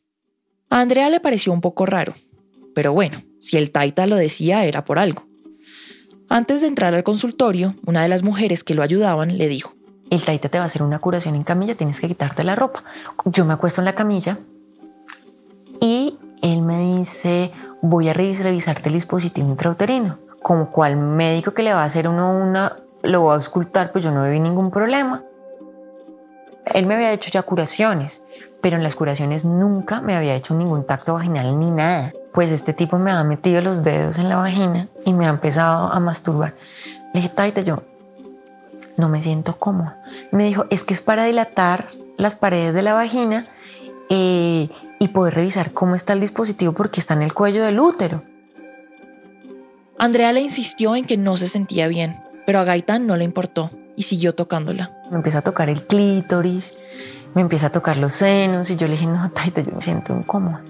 [SPEAKER 6] A Andrea le pareció un poco raro, pero bueno, si el taita lo decía era por algo. Antes de entrar al consultorio, una de las mujeres que lo ayudaban le dijo,
[SPEAKER 3] el taita te va a hacer una curación en camilla, tienes que quitarte la ropa. Yo me acuesto en la camilla y él me dice, voy a revisarte el dispositivo intrauterino. Como cual médico que le va a hacer uno una, lo va a auscultar, pues yo no vi ningún problema. Él me había hecho ya curaciones, pero en las curaciones nunca me había hecho ningún tacto vaginal ni nada pues este tipo me ha metido los dedos en la vagina y me ha empezado a masturbar. Le dije, Taita, yo no me siento cómoda. Me dijo, es que es para dilatar las paredes de la vagina eh, y poder revisar cómo está el dispositivo porque está en el cuello del útero.
[SPEAKER 6] Andrea le insistió en que no se sentía bien, pero a Gaitán no le importó y siguió tocándola.
[SPEAKER 3] Me empieza a tocar el clítoris, me empieza a tocar los senos y yo le dije, no, Taita, yo me siento incómoda.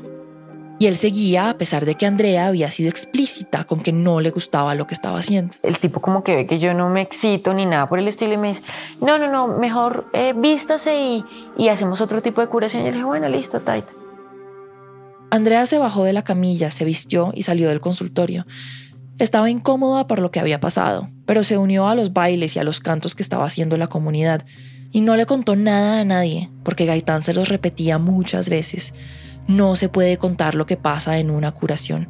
[SPEAKER 6] Y él seguía a pesar de que Andrea había sido explícita con que no le gustaba lo que estaba haciendo.
[SPEAKER 3] El tipo como que ve que yo no me excito ni nada por el estilo y me dice, no, no, no, mejor eh, vístase y, y, hacemos otro tipo de curación. Y yo le dije, bueno, listo, Taita.
[SPEAKER 6] Andrea se bajó de la camilla, se vistió y salió del consultorio. Estaba incómoda por lo que había pasado, pero se unió a los bailes y a los cantos que estaba haciendo la comunidad y no le contó nada a nadie, porque Gaitán se los repetía muchas veces. No se puede contar lo que pasa en una curación.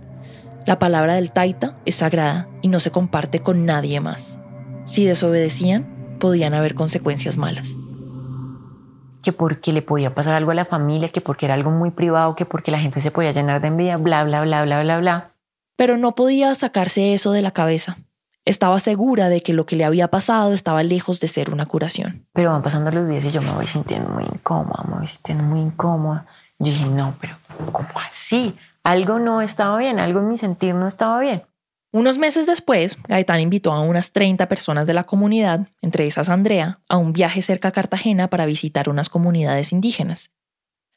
[SPEAKER 6] La palabra del taita es sagrada y no se comparte con nadie más. Si desobedecían, podían haber consecuencias malas.
[SPEAKER 3] Que porque le podía pasar algo a la familia, que porque era algo muy privado, que porque la gente se podía llenar de envidia, bla, bla, bla, bla, bla, bla.
[SPEAKER 6] Pero no podía sacarse eso de la cabeza. Estaba segura de que lo que le había pasado estaba lejos de ser una curación.
[SPEAKER 3] Pero van pasando los días y yo me voy sintiendo muy incómoda, me voy sintiendo muy incómoda. Yo dije, no, pero ¿cómo así? Algo no estaba bien, algo en mi sentir no estaba bien.
[SPEAKER 6] Unos meses después, Gaetán invitó a unas 30 personas de la comunidad, entre esas Andrea, a un viaje cerca a Cartagena para visitar unas comunidades indígenas.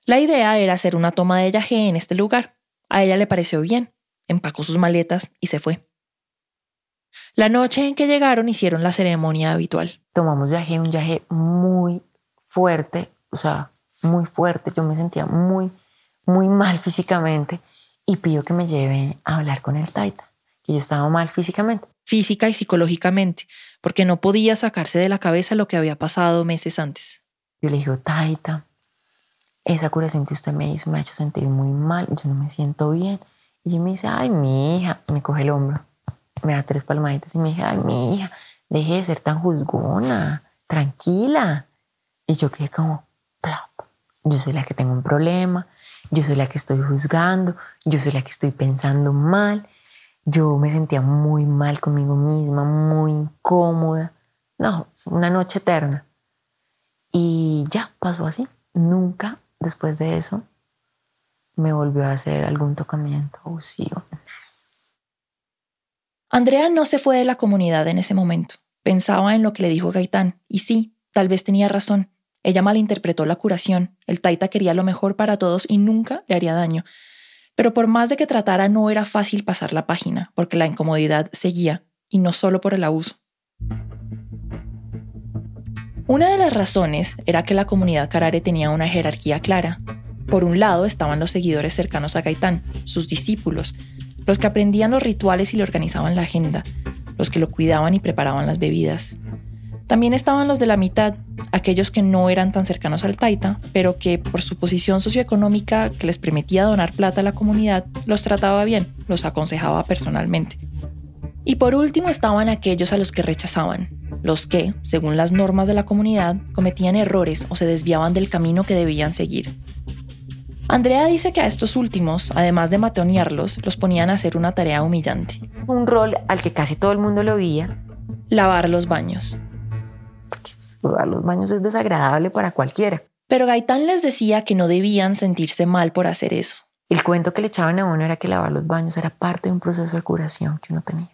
[SPEAKER 6] La idea era hacer una toma de yagé en este lugar. A ella le pareció bien, empacó sus maletas y se fue. La noche en que llegaron hicieron la ceremonia habitual.
[SPEAKER 3] Tomamos yagé, un yagé muy fuerte, o sea, muy fuerte, yo me sentía muy, muy mal físicamente y pido que me lleven a hablar con el taita, que yo estaba mal físicamente.
[SPEAKER 6] Física y psicológicamente, porque no podía sacarse de la cabeza lo que había pasado meses antes.
[SPEAKER 3] Yo le digo, taita, esa curación que usted me hizo me ha hecho sentir muy mal, yo no me siento bien. Y ella me dice, ay, mi hija, me coge el hombro, me da tres palmaditas y me dice, ay, mi hija, deje de ser tan juzgona, tranquila. Y yo quedé como, plop yo soy la que tengo un problema, yo soy la que estoy juzgando, yo soy la que estoy pensando mal, yo me sentía muy mal conmigo misma, muy incómoda. No, una noche eterna. Y ya pasó así. Nunca después de eso me volvió a hacer algún tocamiento abusivo.
[SPEAKER 6] Andrea no se fue de la comunidad en ese momento. Pensaba en lo que le dijo Gaitán, y sí, tal vez tenía razón. Ella malinterpretó la curación. El Taita quería lo mejor para todos y nunca le haría daño. Pero por más de que tratara, no era fácil pasar la página, porque la incomodidad seguía, y no solo por el abuso. Una de las razones era que la comunidad Carare tenía una jerarquía clara. Por un lado estaban los seguidores cercanos a Gaitán, sus discípulos, los que aprendían los rituales y le organizaban la agenda, los que lo cuidaban y preparaban las bebidas. También estaban los de la mitad, aquellos que no eran tan cercanos al Taita, pero que por su posición socioeconómica que les permitía donar plata a la comunidad, los trataba bien, los aconsejaba personalmente. Y por último estaban aquellos a los que rechazaban, los que, según las normas de la comunidad, cometían errores o se desviaban del camino que debían seguir. Andrea dice que a estos últimos, además de matonearlos, los ponían a hacer una tarea humillante.
[SPEAKER 3] Un rol al que casi todo el mundo lo veía.
[SPEAKER 6] Lavar los baños.
[SPEAKER 3] Pues, lavar los baños es desagradable para cualquiera.
[SPEAKER 6] Pero Gaitán les decía que no debían sentirse mal por hacer eso.
[SPEAKER 3] El cuento que le echaban a uno era que lavar los baños era parte de un proceso de curación que uno tenía.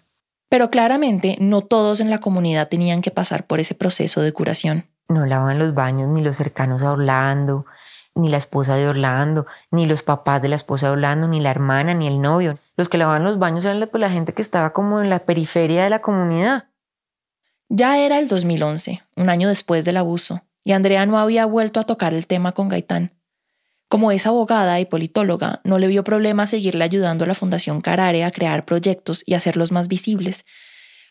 [SPEAKER 6] Pero claramente no todos en la comunidad tenían que pasar por ese proceso de curación.
[SPEAKER 3] No lavaban los baños ni los cercanos a Orlando, ni la esposa de Orlando, ni los papás de la esposa de Orlando, ni la hermana, ni el novio. Los que lavaban los baños eran la, pues, la gente que estaba como en la periferia de la comunidad.
[SPEAKER 6] Ya era el 2011, un año después del abuso, y Andrea no había vuelto a tocar el tema con Gaitán. Como es abogada y politóloga, no le vio problema seguirle ayudando a la Fundación Carare a crear proyectos y hacerlos más visibles.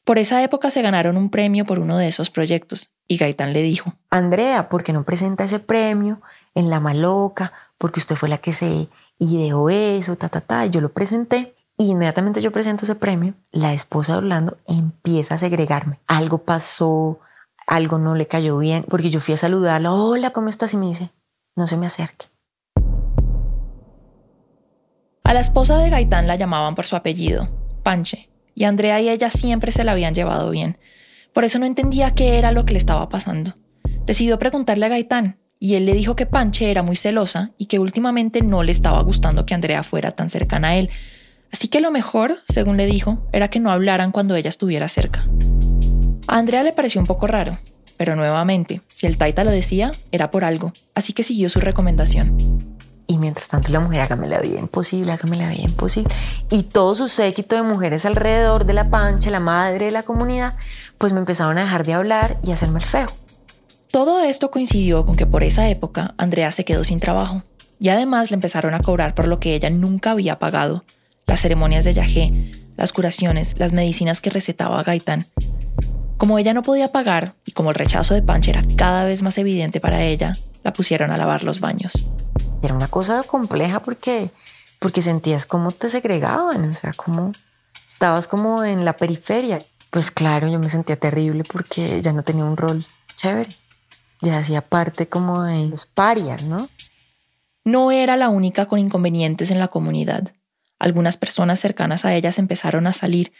[SPEAKER 6] Por esa época se ganaron un premio por uno de esos proyectos, y Gaitán le dijo,
[SPEAKER 3] Andrea, ¿por qué no presenta ese premio en La Maloca? Porque usted fue la que se ideó eso, ta, ta, ta. Y yo lo presenté. Inmediatamente yo presento ese premio, la esposa de Orlando empieza a segregarme. Algo pasó, algo no le cayó bien, porque yo fui a saludarla. Hola, ¿cómo estás? Y me dice, no se me acerque.
[SPEAKER 6] A la esposa de Gaitán la llamaban por su apellido, Panche, y Andrea y ella siempre se la habían llevado bien. Por eso no entendía qué era lo que le estaba pasando. Decidió preguntarle a Gaitán, y él le dijo que Panche era muy celosa y que últimamente no le estaba gustando que Andrea fuera tan cercana a él. Así que lo mejor, según le dijo, era que no hablaran cuando ella estuviera cerca. A Andrea le pareció un poco raro, pero nuevamente, si el Taita lo decía, era por algo, así que siguió su recomendación.
[SPEAKER 3] Y mientras tanto la mujer, hágame la vida imposible, hágame la vida imposible. Y todo su séquito de mujeres alrededor de la pancha, la madre de la comunidad, pues me empezaron a dejar de hablar y hacerme el feo.
[SPEAKER 6] Todo esto coincidió con que por esa época Andrea se quedó sin trabajo. Y además le empezaron a cobrar por lo que ella nunca había pagado. Las ceremonias de yagé, las curaciones, las medicinas que recetaba Gaitán. Como ella no podía pagar y como el rechazo de Pancha era cada vez más evidente para ella, la pusieron a lavar los baños.
[SPEAKER 3] Era una cosa compleja porque, porque sentías cómo te segregaban, o sea, cómo estabas como en la periferia. Pues claro, yo me sentía terrible porque ya no tenía un rol chévere. Ya hacía parte como de los parias, ¿no?
[SPEAKER 6] No era la única con inconvenientes en la comunidad. Algunas personas cercanas a ellas empezaron a salir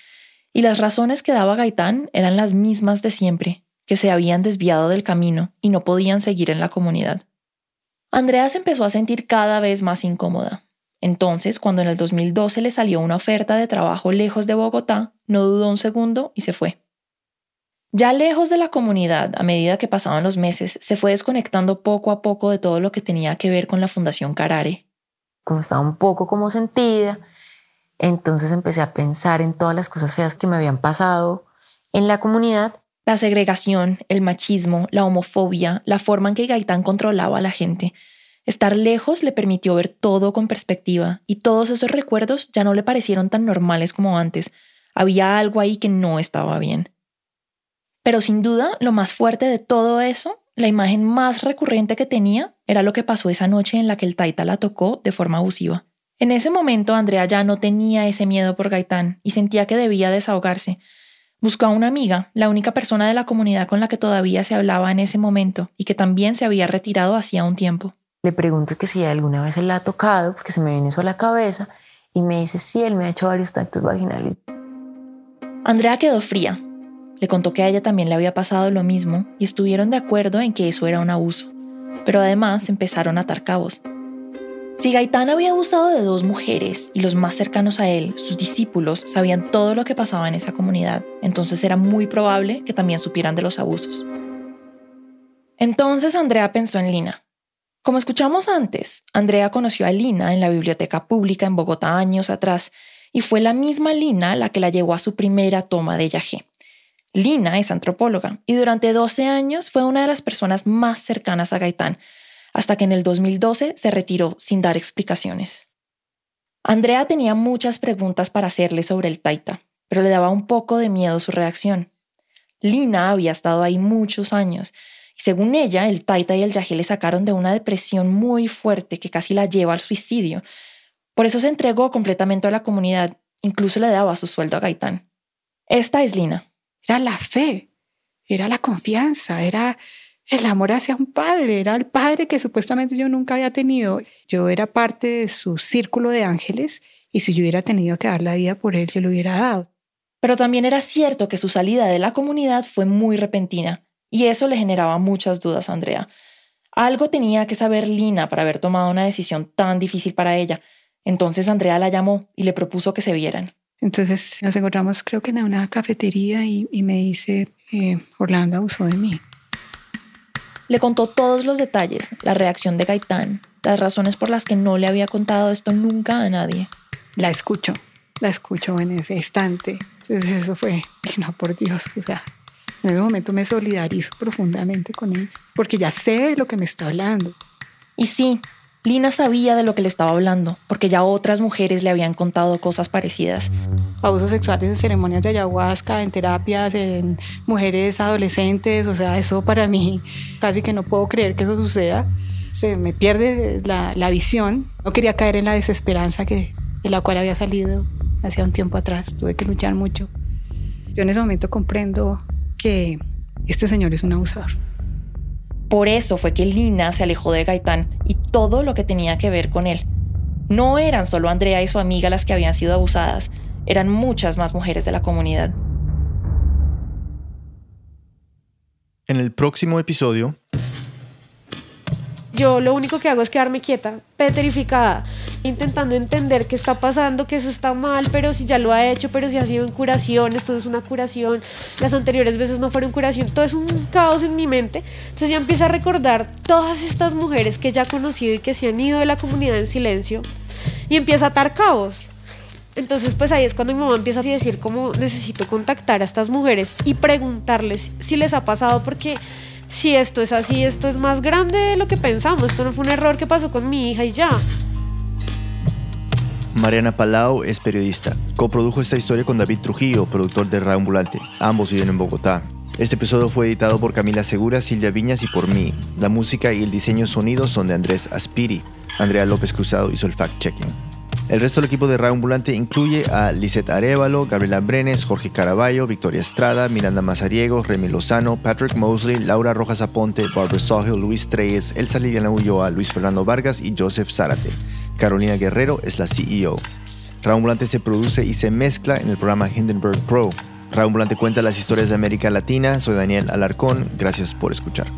[SPEAKER 6] y las razones que daba Gaitán eran las mismas de siempre, que se habían desviado del camino y no podían seguir en la comunidad. Andrea se empezó a sentir cada vez más incómoda. Entonces, cuando en el 2012 le salió una oferta de trabajo lejos de Bogotá, no dudó un segundo y se fue. Ya lejos de la comunidad, a medida que pasaban los meses, se fue desconectando poco a poco de todo lo que tenía que ver con la Fundación Carare.
[SPEAKER 3] Como estaba un poco como sentida, entonces empecé a pensar en todas las cosas feas que me habían pasado en la comunidad
[SPEAKER 6] la segregación, el machismo, la homofobia, la forma en que Gaitán controlaba a la gente. Estar lejos le permitió ver todo con perspectiva y todos esos recuerdos ya no le parecieron tan normales como antes. Había algo ahí que no estaba bien. Pero sin duda, lo más fuerte de todo eso, la imagen más recurrente que tenía, era lo que pasó esa noche en la que el Taita la tocó de forma abusiva. En ese momento, Andrea ya no tenía ese miedo por Gaitán y sentía que debía desahogarse, Buscó a una amiga, la única persona de la comunidad con la que todavía se hablaba en ese momento y que también se había retirado hacía un tiempo.
[SPEAKER 3] Le pregunto que si alguna vez él la ha tocado, porque se me viene eso a la cabeza, y me dice, sí, él me ha hecho varios tactos vaginales.
[SPEAKER 6] Andrea quedó fría. Le contó que a ella también le había pasado lo mismo y estuvieron de acuerdo en que eso era un abuso. Pero además empezaron a atar cabos. Si Gaitán había abusado de dos mujeres y los más cercanos a él, sus discípulos, sabían todo lo que pasaba en esa comunidad, entonces era muy probable que también supieran de los abusos. Entonces Andrea pensó en Lina. Como escuchamos antes, Andrea conoció a Lina en la biblioteca pública en Bogotá años atrás y fue la misma Lina la que la llevó a su primera toma de Yagé. Lina es antropóloga y durante 12 años fue una de las personas más cercanas a Gaitán, hasta que en el 2012 se retiró sin dar explicaciones. Andrea tenía muchas preguntas para hacerle sobre el Taita, pero le daba un poco de miedo su reacción. Lina había estado ahí muchos años y según ella, el Taita y el Yagé le sacaron de una depresión muy fuerte que casi la lleva al suicidio. Por eso se entregó completamente a la comunidad, incluso le daba su sueldo a Gaitán. Esta es Lina.
[SPEAKER 10] Era la fe, era la confianza, era el amor hacia un padre, era el padre que supuestamente yo nunca había tenido. Yo era parte de su círculo de ángeles y si yo hubiera tenido que dar la vida por él, yo lo hubiera dado.
[SPEAKER 6] Pero también era cierto que su salida de la comunidad fue muy repentina y eso le generaba muchas dudas a Andrea. Algo tenía que saber Lina para haber tomado una decisión tan difícil para ella. Entonces Andrea la llamó y le propuso que se vieran.
[SPEAKER 10] Entonces nos encontramos creo que en una cafetería y, me dice, eh, Orlando abusó de mí.
[SPEAKER 6] Le contó todos los detalles, la reacción de Gaitán, las razones por las que no le había contado esto nunca a nadie.
[SPEAKER 10] La escucho, la escucho en ese instante. Entonces eso fue, [LAUGHS] no, por Dios, o sea, en ese momento me solidarizo profundamente con él, porque ya sé de lo que me está hablando.
[SPEAKER 6] Y sí, Lina sabía de lo que le estaba hablando, porque ya otras mujeres le habían contado cosas parecidas.
[SPEAKER 10] Abusos sexuales en ceremonias de ayahuasca, en terapias, en mujeres adolescentes, o sea, eso para mí casi que no puedo creer que eso suceda. Se me pierde la, la visión. No quería caer en la desesperanza que, de la cual había salido hacía un tiempo atrás. Tuve que luchar mucho. Yo en ese momento comprendo que este señor es un abusador.
[SPEAKER 6] Por eso fue que Lina se alejó de Gaitán y todo lo que tenía que ver con él. No eran solo Andrea y su amiga las que habían sido abusadas, eran muchas más mujeres de la comunidad.
[SPEAKER 1] En el próximo episodio,
[SPEAKER 4] yo lo único que hago es quedarme quieta, petrificada, intentando entender qué está pasando, que eso está mal, pero si ya lo ha hecho, pero si ha sido en curación, esto no es una curación, las anteriores veces no fueron curación, todo es un caos en mi mente. Entonces yo empiezo a recordar todas estas mujeres que ya he conocido y que se han ido de la comunidad en silencio y empiezo a atar caos. Entonces, pues ahí es cuando mi mamá empieza a decir cómo necesito contactar a estas mujeres y preguntarles si les ha pasado, porque si esto es así, esto es más grande de lo que pensamos. Esto no fue un error que pasó con mi hija y ya.
[SPEAKER 1] Mariana Palau es periodista. Coprodujo esta historia con David Trujillo, productor de Radio Ambulante. Ambos viven en Bogotá. Este episodio fue editado por Camila Segura, Silvia Viñas y por mí. La música y el diseño sonido son de Andrés Aspiri. Andrea López Cruzado hizo el fact-checking. El resto del equipo de Radio Ambulante incluye a Lisette Arevalo, Gabriela Brenes, Jorge Caraballo, Victoria Estrada, Miranda Mazariego, Remy Lozano, Patrick Mosley, Laura Rojas Aponte, Barbara Sawhill, Luis Treyes, Elsa Liliana Ulloa, Luis Fernando Vargas y Joseph Zárate. Carolina Guerrero es la CEO. Radio Ambulante se produce y se mezcla en el programa Hindenburg Pro. Radio Ambulante cuenta las historias de América Latina. Soy Daniel Alarcón. Gracias por escuchar.